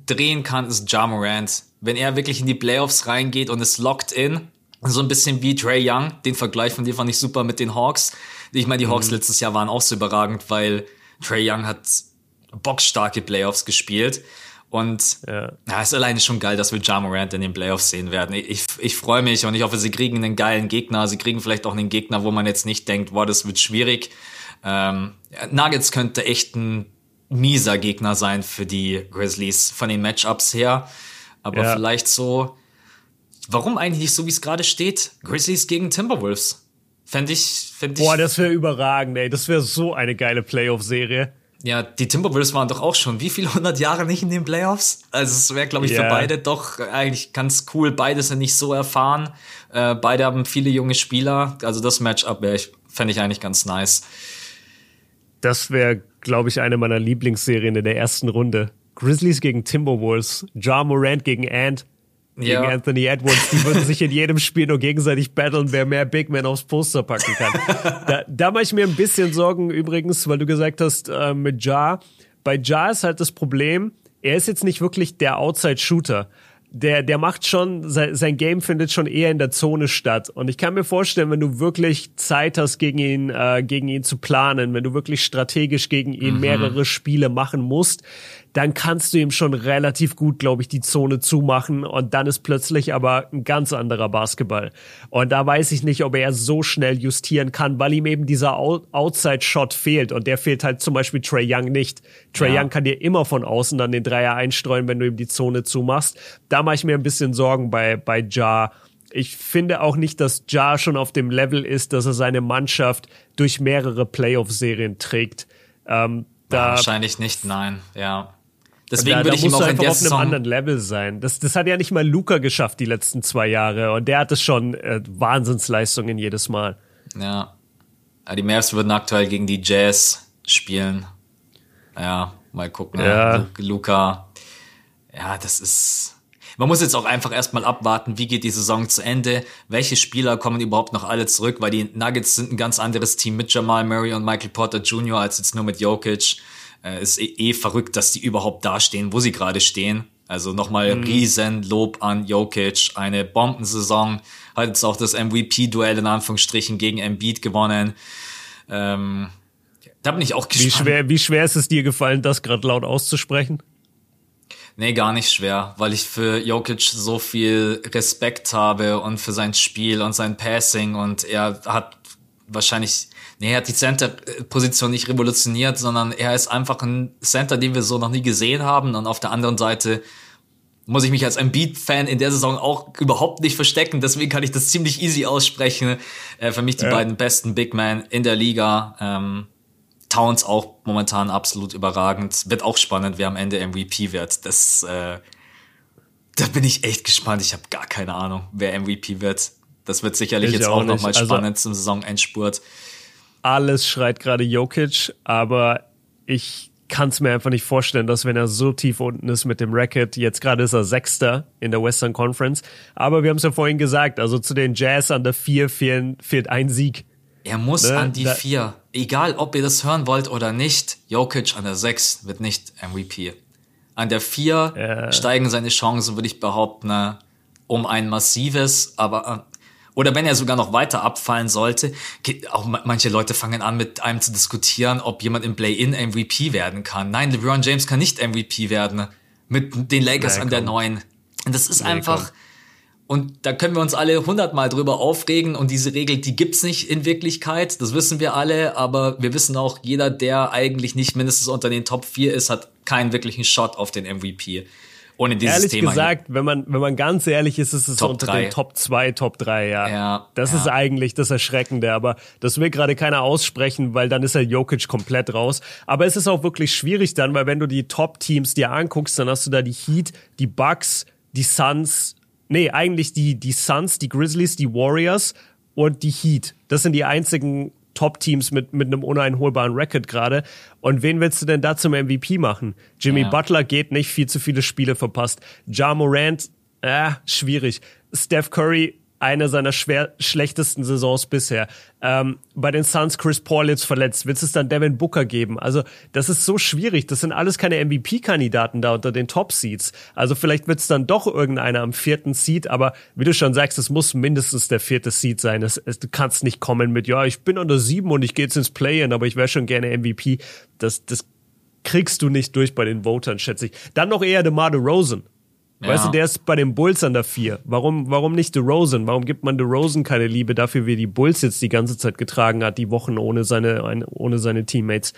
drehen kann, ist Ja Morant. Wenn er wirklich in die Playoffs reingeht und es lockt in, so ein bisschen wie Trey Young, den Vergleich von dir fand ich super mit den Hawks. Ich meine, die Hawks mhm. letztes Jahr waren auch so überragend, weil Trey Young hat boxstarke Playoffs gespielt. Und ja. ja, ist alleine schon geil, dass wir Ja Morant in den Playoffs sehen werden. Ich, ich, freue mich und ich hoffe, sie kriegen einen geilen Gegner. Sie kriegen vielleicht auch einen Gegner, wo man jetzt nicht denkt, boah, das wird schwierig. Ähm, Nuggets könnte echt ein mieser Gegner sein für die Grizzlies von den Matchups her. Aber ja. vielleicht so, warum eigentlich nicht so, wie es gerade steht? Grizzlies gegen Timberwolves. Fände ich, fänd ich.
Boah, das wäre überragend, ey. Das wäre so eine geile Playoff-Serie.
Ja, die Timberwolves waren doch auch schon wie viele hundert Jahre nicht in den Playoffs? Also es wäre, glaube ich, yeah. für beide doch eigentlich ganz cool. Beide sind nicht so erfahren. Äh, beide haben viele junge Spieler. Also das Matchup wäre ich, fände ich eigentlich ganz nice.
Das wäre, glaube ich, eine meiner Lieblingsserien in der ersten Runde. Grizzlies gegen Timberwolves, Ja Morant gegen Ant gegen ja. Anthony Edwards. Die würden sich in jedem Spiel nur gegenseitig battlen, wer mehr Big Men aufs Poster packen kann. da, da mache ich mir ein bisschen Sorgen übrigens, weil du gesagt hast, äh, mit Ja. Bei Ja ist halt das Problem, er ist jetzt nicht wirklich der Outside-Shooter der, der macht schon, sein, sein Game findet schon eher in der Zone statt. Und ich kann mir vorstellen, wenn du wirklich Zeit hast, gegen ihn, äh, gegen ihn zu planen, wenn du wirklich strategisch gegen ihn mhm. mehrere Spiele machen musst, dann kannst du ihm schon relativ gut, glaube ich, die Zone zumachen und dann ist plötzlich aber ein ganz anderer Basketball. Und da weiß ich nicht, ob er so schnell justieren kann, weil ihm eben dieser Outside-Shot fehlt und der fehlt halt zum Beispiel Trey Young nicht. Trey ja. Young kann dir immer von außen dann den Dreier einstreuen, wenn du ihm die Zone zumachst. Da mache ich mir ein bisschen Sorgen bei, bei Ja. Ich finde auch nicht, dass Ja schon auf dem Level ist, dass er seine Mannschaft durch mehrere Playoff-Serien trägt. Ähm,
da, Wahrscheinlich nicht, nein, ja.
Deswegen da, würde ich ihm auch in der auf einem anderen Level sein. Das, das hat ja nicht mal Luca geschafft die letzten zwei Jahre und der hat es schon äh, Wahnsinnsleistungen jedes Mal.
Ja. ja. Die Mavs würden aktuell gegen die Jazz spielen. Ja, mal gucken. Ja. Luca. Ja, das ist. Man muss jetzt auch einfach erstmal abwarten, wie geht die Saison zu Ende, welche Spieler kommen überhaupt noch alle zurück, weil die Nuggets sind ein ganz anderes Team mit Jamal Murray und Michael Porter Jr. als jetzt nur mit Jokic. Äh, ist eh, eh verrückt, dass die überhaupt da stehen, wo sie gerade stehen. Also nochmal mhm. riesen Lob an Jokic, eine Bombensaison, hat jetzt auch das MVP-Duell in Anführungsstrichen gegen Embiid gewonnen. Ähm, da bin ich auch
gespannt. Wie schwer, wie schwer ist es dir gefallen, das gerade laut auszusprechen?
Nee, gar nicht schwer, weil ich für Jokic so viel Respekt habe und für sein Spiel und sein Passing und er hat wahrscheinlich nee, er hat die Center-Position nicht revolutioniert, sondern er ist einfach ein Center, den wir so noch nie gesehen haben. Und auf der anderen Seite muss ich mich als Embiid-Fan in der Saison auch überhaupt nicht verstecken. Deswegen kann ich das ziemlich easy aussprechen. Äh, für mich die ja. beiden besten Big Men in der Liga. Ähm, Towns auch momentan absolut überragend. Wird auch spannend, wer am Ende MVP wird. Das, äh, da bin ich echt gespannt. Ich habe gar keine Ahnung, wer MVP wird. Das wird sicherlich ich jetzt auch, auch nochmal also spannend zum Saisonendspurt.
Alles schreit gerade Jokic, aber ich kann es mir einfach nicht vorstellen, dass wenn er so tief unten ist mit dem Racket, jetzt gerade ist er Sechster in der Western Conference, aber wir haben es ja vorhin gesagt, also zu den Jazz an der Vier fehlen, fehlt ein Sieg.
Er muss ne? an die da Vier. Egal, ob ihr das hören wollt oder nicht, Jokic an der Sechs wird nicht MVP. An der Vier ja. steigen seine Chancen, würde ich behaupten, ne, um ein massives, aber oder wenn er sogar noch weiter abfallen sollte, auch manche Leute fangen an, mit einem zu diskutieren, ob jemand im Play-In MVP werden kann. Nein, LeBron James kann nicht MVP werden. Mit den Lakers an der neuen. Das ist einfach. Und da können wir uns alle hundertmal drüber aufregen und diese Regel, die gibt's nicht in Wirklichkeit, das wissen wir alle, aber wir wissen auch, jeder, der eigentlich nicht mindestens unter den Top 4 ist, hat keinen wirklichen Shot auf den MVP ohne dieses
ehrlich
Thema.
Ehrlich gesagt, wenn man, wenn man ganz ehrlich ist, ist es Top unter 3. den Top 2, Top 3, ja.
ja
das
ja.
ist eigentlich das Erschreckende, aber das will gerade keiner aussprechen, weil dann ist er Jokic komplett raus. Aber es ist auch wirklich schwierig dann, weil wenn du die Top-Teams dir anguckst, dann hast du da die Heat, die Bucks, die Suns, nee, eigentlich die, die Suns, die Grizzlies, die Warriors und die Heat. Das sind die einzigen Top-Teams mit, mit einem uneinholbaren Record gerade. Und wen willst du denn da zum MVP machen? Jimmy ja. Butler geht nicht, viel zu viele Spiele verpasst. Ja Morant, äh, schwierig. Steph Curry eine seiner schwer, schlechtesten Saisons bisher. Ähm, bei den Suns Chris Paul jetzt verletzt. Wird es dann Devin Booker geben? Also das ist so schwierig. Das sind alles keine MVP-Kandidaten da unter den Top-Seeds. Also vielleicht wird es dann doch irgendeiner am vierten Seed. Aber wie du schon sagst, es muss mindestens der vierte Seed sein. Es, es, du kannst nicht kommen mit, ja, ich bin unter sieben und ich gehe jetzt ins Play-In, aber ich wäre schon gerne MVP. Das, das kriegst du nicht durch bei den Votern, schätze ich. Dann noch eher DeMar DeRozan. Ja. Weißt du, der ist bei den Bulls an der 4. Warum, warum nicht DeRozan? Warum gibt man DeRozan keine Liebe dafür, wie die Bulls jetzt die ganze Zeit getragen hat, die Wochen ohne seine, ohne seine Teammates?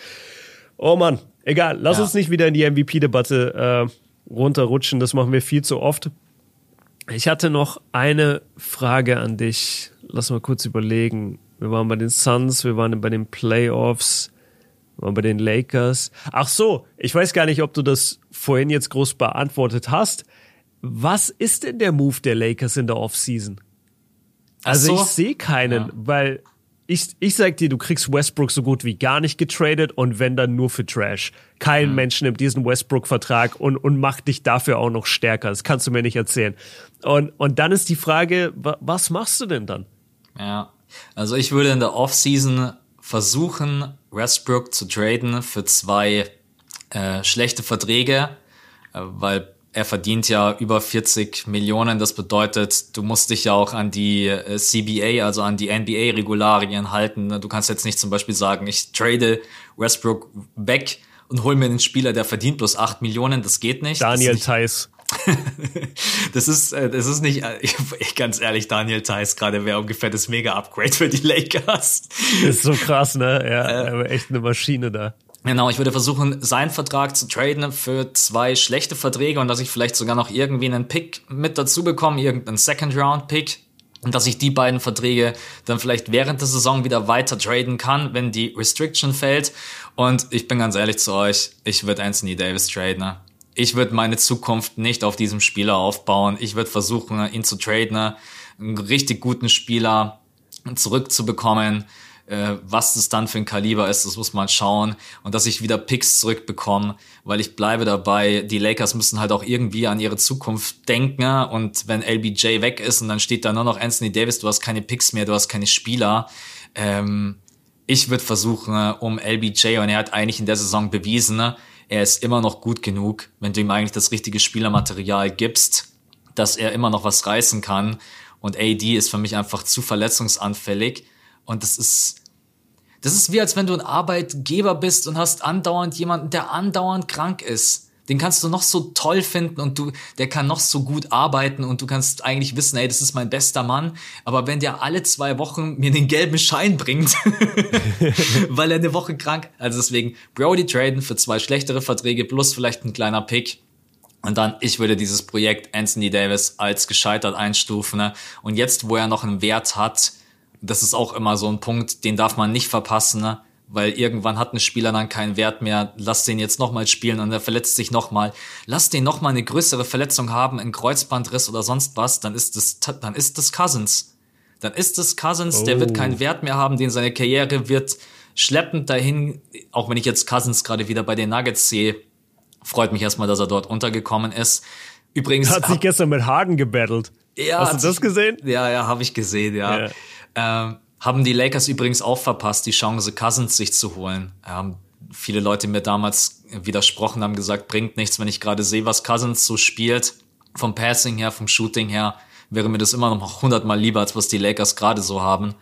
Oh Mann, egal. Lass ja. uns nicht wieder in die MVP-Debatte äh, runterrutschen. Das machen wir viel zu oft. Ich hatte noch eine Frage an dich. Lass mal kurz überlegen. Wir waren bei den Suns, wir waren bei den Playoffs, wir waren bei den Lakers. Ach so, ich weiß gar nicht, ob du das vorhin jetzt groß beantwortet hast. Was ist denn der Move der Lakers in der Offseason? Also so. ich sehe keinen, ja. weil ich, ich sag dir, du kriegst Westbrook so gut wie gar nicht getradet und wenn dann nur für Trash. Kein mhm. Mensch nimmt diesen Westbrook-Vertrag und, und macht dich dafür auch noch stärker. Das kannst du mir nicht erzählen. Und, und dann ist die Frage, was machst du denn dann?
Ja, also ich würde in der Offseason versuchen, Westbrook zu traden für zwei äh, schlechte Verträge, äh, weil er verdient ja über 40 Millionen. Das bedeutet, du musst dich ja auch an die äh, CBA, also an die NBA-Regularien halten. Du kannst jetzt nicht zum Beispiel sagen, ich trade Westbrook weg und hol mir einen Spieler, der verdient bloß 8 Millionen. Das geht nicht.
Daniel Theiss.
das ist, äh, das ist nicht, ganz ehrlich, Daniel Theiss gerade wäre ungefähr das Mega-Upgrade für die Lakers.
Das ist so krass, ne? Ja, äh, echt eine Maschine da.
Genau, ich würde versuchen, seinen Vertrag zu traden für zwei schlechte Verträge und dass ich vielleicht sogar noch irgendwie einen Pick mit dazu bekomme, irgendeinen Second-Round-Pick. Und dass ich die beiden Verträge dann vielleicht während der Saison wieder weiter traden kann, wenn die Restriction fällt. Und ich bin ganz ehrlich zu euch, ich würde Anthony Davis traden. Ich würde meine Zukunft nicht auf diesem Spieler aufbauen. Ich würde versuchen, ihn zu traden, einen richtig guten Spieler zurückzubekommen äh, was das dann für ein Kaliber ist, das muss man schauen. Und dass ich wieder Picks zurückbekomme, weil ich bleibe dabei, die Lakers müssen halt auch irgendwie an ihre Zukunft denken. Und wenn LBJ weg ist und dann steht da nur noch Anthony Davis, du hast keine Picks mehr, du hast keine Spieler. Ähm, ich würde versuchen, um LBJ, und er hat eigentlich in der Saison bewiesen, er ist immer noch gut genug, wenn du ihm eigentlich das richtige Spielermaterial gibst, dass er immer noch was reißen kann. Und AD ist für mich einfach zu verletzungsanfällig. Und das ist, das ist wie als wenn du ein Arbeitgeber bist und hast andauernd jemanden, der andauernd krank ist. Den kannst du noch so toll finden und du, der kann noch so gut arbeiten und du kannst eigentlich wissen, ey, das ist mein bester Mann. Aber wenn der alle zwei Wochen mir den gelben Schein bringt, weil er eine Woche krank, also deswegen Brody traden für zwei schlechtere Verträge plus vielleicht ein kleiner Pick Und dann, ich würde dieses Projekt Anthony Davis als gescheitert einstufen. Ne? Und jetzt, wo er noch einen Wert hat, das ist auch immer so ein Punkt, den darf man nicht verpassen, ne? weil irgendwann hat ein Spieler dann keinen Wert mehr. Lass den jetzt nochmal spielen und er verletzt sich nochmal. Lass den nochmal eine größere Verletzung haben, einen Kreuzbandriss oder sonst was, dann ist das, dann ist das Cousins. Dann ist das Cousins, oh. der wird keinen oh. Wert mehr haben, den seine Karriere wird schleppend dahin, auch wenn ich jetzt Cousins gerade wieder bei den Nuggets sehe, freut mich erstmal, dass er dort untergekommen ist.
Übrigens. Hat sich gestern mit Harden gebettelt. Ja, Hast du das gesehen?
Ja, ja, habe ich gesehen, ja. ja. Ähm, haben die Lakers übrigens auch verpasst, die Chance, Cousins sich zu holen. Ähm, viele Leute mir damals widersprochen, haben gesagt, bringt nichts, wenn ich gerade sehe, was Cousins so spielt. Vom Passing her, vom Shooting her, wäre mir das immer noch hundertmal lieber, als was die Lakers gerade so haben.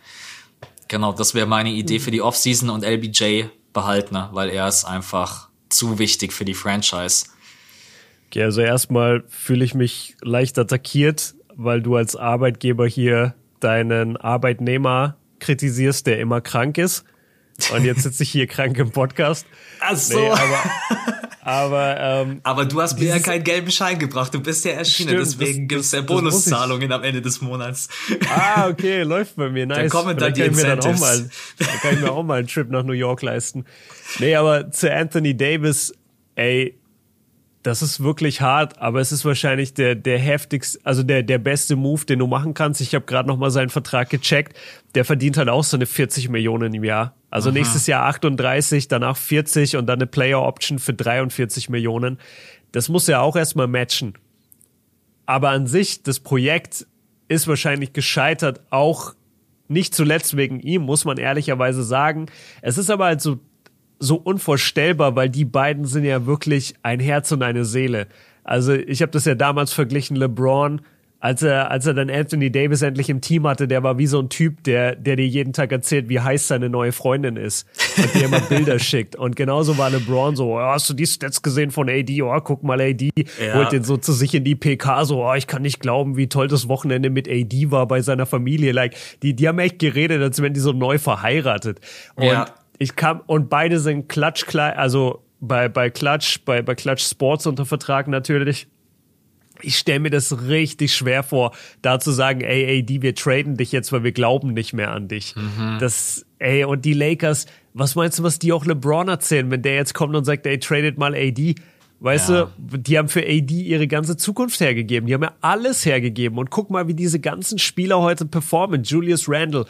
Genau, das wäre meine Idee für die Offseason und LBJ behalten, weil er ist einfach zu wichtig für die Franchise.
Okay, also erstmal fühle ich mich leicht attackiert, weil du als Arbeitgeber hier deinen Arbeitnehmer kritisierst, der immer krank ist. Und jetzt sitze ich hier krank im Podcast.
Ach so. Nee, aber, aber, ähm, aber du hast mir ja keinen gelben Schein gebracht. Du bist ja erschienen, stimmt, deswegen gibt es ja Bonuszahlungen am Ende des Monats.
Ah, okay, läuft bei mir. Nice. Dann kommen dann, dann die kann Incentives. Ich mir dann, auch mal, dann kann ich mir auch mal einen Trip nach New York leisten. Nee, aber zu Anthony Davis, ey, das ist wirklich hart, aber es ist wahrscheinlich der, der heftigste, also der, der beste Move, den du machen kannst. Ich habe gerade noch mal seinen Vertrag gecheckt. Der verdient halt auch so eine 40 Millionen im Jahr. Also Aha. nächstes Jahr 38, danach 40 und dann eine Player Option für 43 Millionen. Das muss er auch erstmal matchen. Aber an sich, das Projekt ist wahrscheinlich gescheitert, auch nicht zuletzt wegen ihm, muss man ehrlicherweise sagen. Es ist aber halt so so unvorstellbar, weil die beiden sind ja wirklich ein Herz und eine Seele. Also ich habe das ja damals verglichen, LeBron, als er, als er dann Anthony Davis endlich im Team hatte, der war wie so ein Typ, der, der dir jeden Tag erzählt, wie heiß seine neue Freundin ist und dir immer Bilder schickt. Und genauso war LeBron so, oh, hast du die Stats gesehen von AD? Oh, guck mal, AD ja. holt den so zu sich in die PK, so, oh, ich kann nicht glauben, wie toll das Wochenende mit AD war bei seiner Familie. Like, die, die haben echt geredet, als wenn die so neu verheiratet. Und ja ich kam und beide sind Klatsch also bei bei Klatsch, bei bei Klatsch Sports unter Vertrag natürlich. Ich stelle mir das richtig schwer vor, da zu sagen, ey, AD, wir traden dich jetzt, weil wir glauben nicht mehr an dich. Mhm. Das, ey, und die Lakers, was meinst du, was die auch LeBron erzählen, wenn der jetzt kommt und sagt, ey, tradet mal AD? Weißt ja. du, die haben für AD ihre ganze Zukunft hergegeben. Die haben ja alles hergegeben. Und guck mal, wie diese ganzen Spieler heute performen. Julius Randle.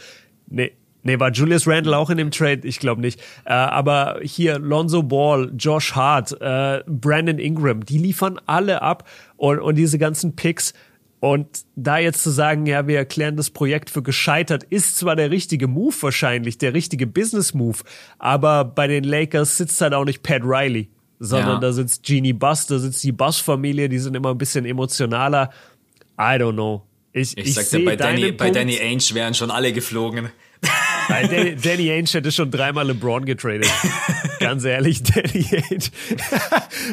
Nee, Nee, war Julius Randle auch in dem Trade? Ich glaube nicht. Äh, aber hier Lonzo Ball, Josh Hart, äh, Brandon Ingram, die liefern alle ab und, und diese ganzen Picks. Und da jetzt zu sagen, ja, wir erklären das Projekt für gescheitert, ist zwar der richtige Move wahrscheinlich, der richtige Business-Move, aber bei den Lakers sitzt halt auch nicht Pat Riley, sondern ja. da sitzt Genie Buss, da sitzt die Buss-Familie, die sind immer ein bisschen emotionaler. I don't know.
Ich, ich, ich sagte, bei Danny, bei Danny Ainge wären schon alle geflogen.
Danny, Ainge hätte schon dreimal LeBron getradet. Ganz ehrlich, Danny Ainge.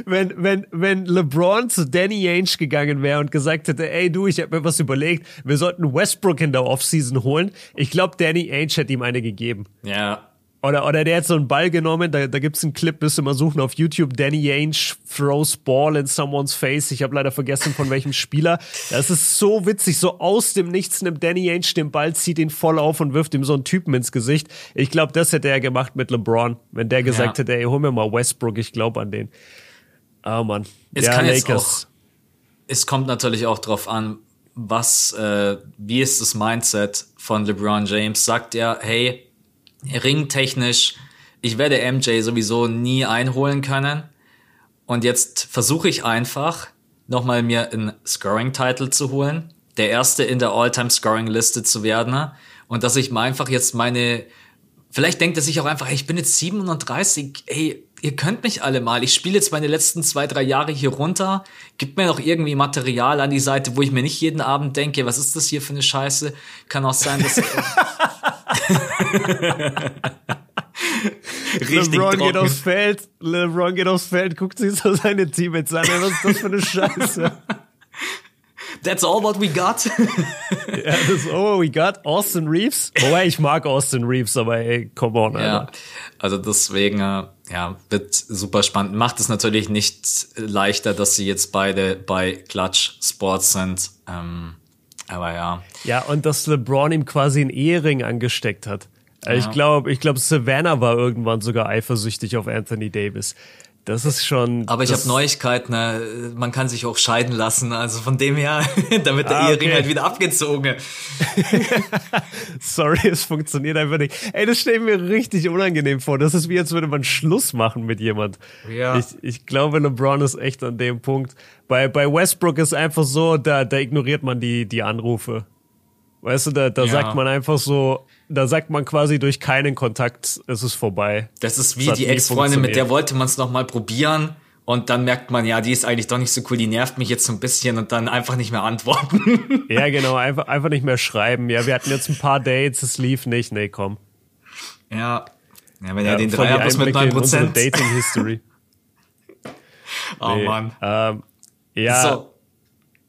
wenn, wenn, wenn LeBron zu Danny Ainge gegangen wäre und gesagt hätte, ey du, ich habe mir was überlegt, wir sollten Westbrook in der Offseason holen, ich glaube, Danny Ainge hätte ihm eine gegeben.
Ja,
oder, oder der hat so einen Ball genommen, da, da gibt's einen Clip, müsst ihr mal suchen auf YouTube. Danny Ainge throws ball in someone's face. Ich habe leider vergessen, von welchem Spieler. Das ist so witzig. So aus dem Nichts nimmt Danny Ainge den Ball, zieht ihn voll auf und wirft ihm so einen Typen ins Gesicht. Ich glaube, das hätte er gemacht mit LeBron, wenn der gesagt ja. hätte, ey, hol mir mal Westbrook, ich glaube an den. Oh Mann.
Es ja, kann Lakers. Jetzt auch, es kommt natürlich auch drauf an, was, äh, wie ist das Mindset von LeBron James? Sagt er, hey, ringtechnisch, ich werde MJ sowieso nie einholen können. Und jetzt versuche ich einfach, nochmal mir einen Scoring-Title zu holen. Der erste in der All-Time-Scoring-Liste zu werden. Und dass ich mal einfach jetzt meine, vielleicht denkt er sich auch einfach, hey, ich bin jetzt 37, ey, ihr könnt mich alle mal. Ich spiele jetzt meine letzten zwei, drei Jahre hier runter. Gibt mir noch irgendwie Material an die Seite, wo ich mir nicht jeden Abend denke, was ist das hier für eine Scheiße? Kann auch sein, dass
Richtig LeBron trocken. geht aufs Feld, LeBron geht aufs Feld, guckt sich so seine Teammates an. Was ist das für eine Scheiße?
That's all what we got.
ja, that's all we got. Austin Reeves. Wobei, ich mag Austin Reeves, aber ey, come on, Alter.
Ja, also deswegen, äh, ja, wird super spannend. Macht es natürlich nicht leichter, dass sie jetzt beide bei Clutch Sports sind. Ähm, aber ja.
Ja, und dass LeBron ihm quasi einen Ehering angesteckt hat. Ja. Ich glaube, ich glaube, Savannah war irgendwann sogar eifersüchtig auf Anthony Davis. Das ist schon.
Aber ich habe Neuigkeiten, ne? man kann sich auch scheiden lassen. Also von dem her, da wird der ah, Ehering okay. halt wieder abgezogen.
Sorry, es funktioniert einfach nicht. Ey, das stelle ich mir richtig unangenehm vor. Das ist wie, als würde man Schluss machen mit jemand. Ja. Ich, ich glaube, LeBron ist echt an dem Punkt. Bei, bei Westbrook ist einfach so, da, da ignoriert man die, die Anrufe. Weißt du, da, da ja. sagt man einfach so, da sagt man quasi durch keinen Kontakt, es ist vorbei.
Das ist wie das die Ex-Freundin, mit der wollte man es nochmal probieren. Und dann merkt man, ja, die ist eigentlich doch nicht so cool, die nervt mich jetzt so ein bisschen und dann einfach nicht mehr antworten.
ja, genau, einfach, einfach nicht mehr schreiben. Ja, wir hatten jetzt ein paar Dates, es lief nicht. Nee, komm.
Ja. Ja, wenn ja, er den Dreier plus mit 9%.
Dating History.
oh nee, Mann.
Ähm, ja. So.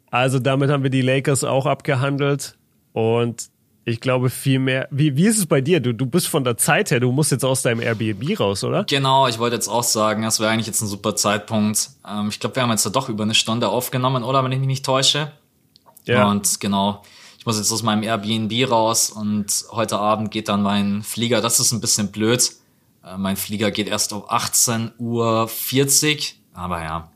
Also damit haben wir die Lakers auch abgehandelt. Und ich glaube viel mehr. Wie, wie ist es bei dir? Du, du bist von der Zeit her, du musst jetzt aus deinem Airbnb raus, oder?
Genau, ich wollte jetzt auch sagen, das wäre eigentlich jetzt ein super Zeitpunkt. Ähm, ich glaube, wir haben jetzt ja doch über eine Stunde aufgenommen, oder? Wenn ich mich nicht täusche. Ja. Und genau, ich muss jetzt aus meinem Airbnb raus und heute Abend geht dann mein Flieger. Das ist ein bisschen blöd. Äh, mein Flieger geht erst um 18.40 Uhr. Aber ja,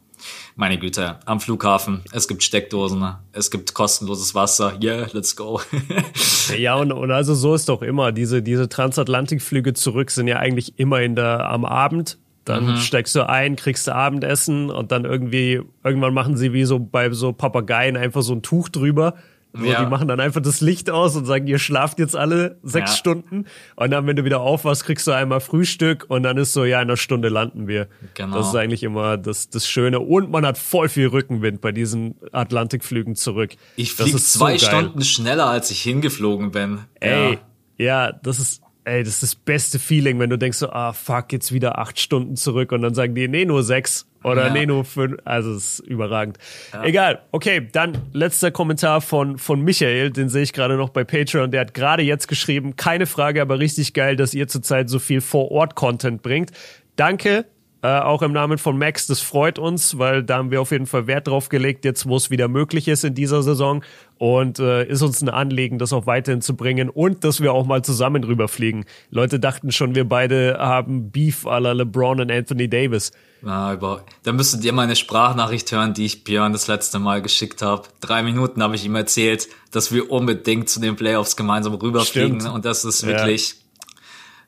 meine Güte, am Flughafen, es gibt Steckdosen, es gibt kostenloses Wasser, yeah, let's go.
ja, und, und also so ist doch immer, diese, diese Transatlantikflüge zurück sind ja eigentlich immer in der, am Abend, dann mhm. steigst du ein, kriegst du Abendessen und dann irgendwie, irgendwann machen sie wie so bei so Papageien einfach so ein Tuch drüber so, ja. Die machen dann einfach das Licht aus und sagen, ihr schlaft jetzt alle sechs ja. Stunden. Und dann, wenn du wieder aufwachst, kriegst du einmal Frühstück und dann ist so, ja, in einer Stunde landen wir. Genau. Das ist eigentlich immer das, das Schöne. Und man hat voll viel Rückenwind bei diesen Atlantikflügen zurück.
Ich fliege zwei so Stunden schneller, als ich hingeflogen bin.
Ey, ja, ja das ist, ey, das ist das beste Feeling, wenn du denkst so, ah, fuck, jetzt wieder acht Stunden zurück und dann sagen die, nee, nur sechs. Oder ja. nee, nur fünf. Also es ist überragend. Ja. Egal. Okay, dann letzter Kommentar von, von Michael, den sehe ich gerade noch bei Patreon. Der hat gerade jetzt geschrieben, keine Frage, aber richtig geil, dass ihr zurzeit so viel Vor-Ort-Content bringt. Danke, äh, auch im Namen von Max, das freut uns, weil da haben wir auf jeden Fall Wert drauf gelegt, jetzt wo es wieder möglich ist in dieser Saison. Und äh, ist uns ein Anliegen, das auch weiterhin zu bringen und dass wir auch mal zusammen rüberfliegen. Leute dachten schon, wir beide haben Beef à la LeBron und Anthony Davis.
Na, über, da müsstet ihr meine Sprachnachricht hören, die ich Björn das letzte Mal geschickt habe. Drei Minuten habe ich ihm erzählt, dass wir unbedingt zu den Playoffs gemeinsam rüberfliegen. Stimmt. Und das ist wirklich ja.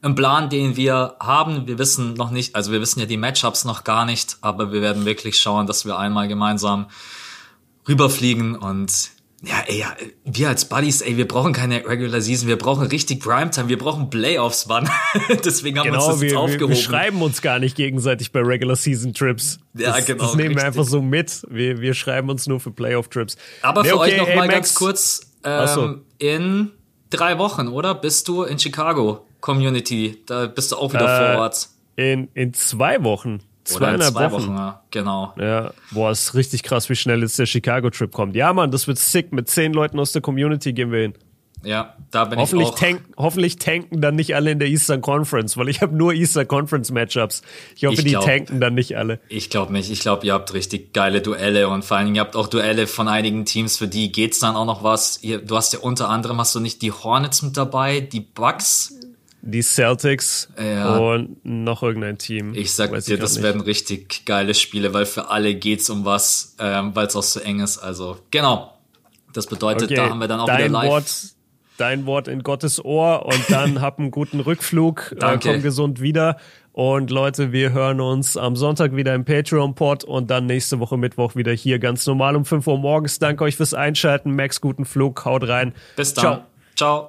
Ein Plan, den wir haben. Wir wissen noch nicht, also wir wissen ja die Matchups noch gar nicht, aber wir werden wirklich schauen, dass wir einmal gemeinsam rüberfliegen und ja, ey, ja, wir als Buddies, ey, wir brauchen keine Regular Season, wir brauchen richtig Primetime, wir brauchen Playoffs, Mann. Deswegen haben genau, wir uns das wir, jetzt aufgehoben.
Wir, wir schreiben uns gar nicht gegenseitig bei Regular Season Trips. Ja, das, genau. Das nehmen richtig. wir einfach so mit. Wir, wir schreiben uns nur für Playoff Trips.
Aber nee, für okay, euch noch ey, mal Max. ganz kurz, ähm, so. in drei Wochen, oder? Bist du in Chicago Community? Da bist du auch wieder äh, vor Ort.
In, in zwei Wochen. Zweieinhalb zwei Wochen. Wochen.
ja. Genau.
Ja, boah, ist richtig krass, wie schnell jetzt der Chicago-Trip kommt. Ja, Mann, das wird sick. Mit zehn Leuten aus der Community gehen wir hin.
Ja, da bin
hoffentlich
ich auch.
Tank, hoffentlich tanken dann nicht alle in der Eastern Conference, weil ich habe nur Eastern Conference Matchups. Ich hoffe, ich glaub, die tanken dann nicht alle.
Ich glaube nicht. Ich glaube, ihr habt richtig geile Duelle und vor allen Dingen ihr habt auch Duelle von einigen Teams, für die geht's dann auch noch was. Ihr, du hast ja unter anderem hast du nicht die Hornets mit dabei, die Bucks
die Celtics ja. und noch irgendein Team.
Ich sag dir, das nicht. werden richtig geile Spiele, weil für alle geht's um was, ähm, weil es auch so eng ist. Also genau. Das bedeutet, okay. da haben wir dann auch wieder live.
Wort, dein Wort in Gottes Ohr und dann hab einen guten Rückflug. äh, komm gesund wieder. Und Leute, wir hören uns am Sonntag wieder im Patreon-Pod und dann nächste Woche Mittwoch wieder hier ganz normal um 5 Uhr morgens. Danke euch fürs Einschalten. Max, guten Flug. Haut rein.
Bis dann. Ciao. Ciao.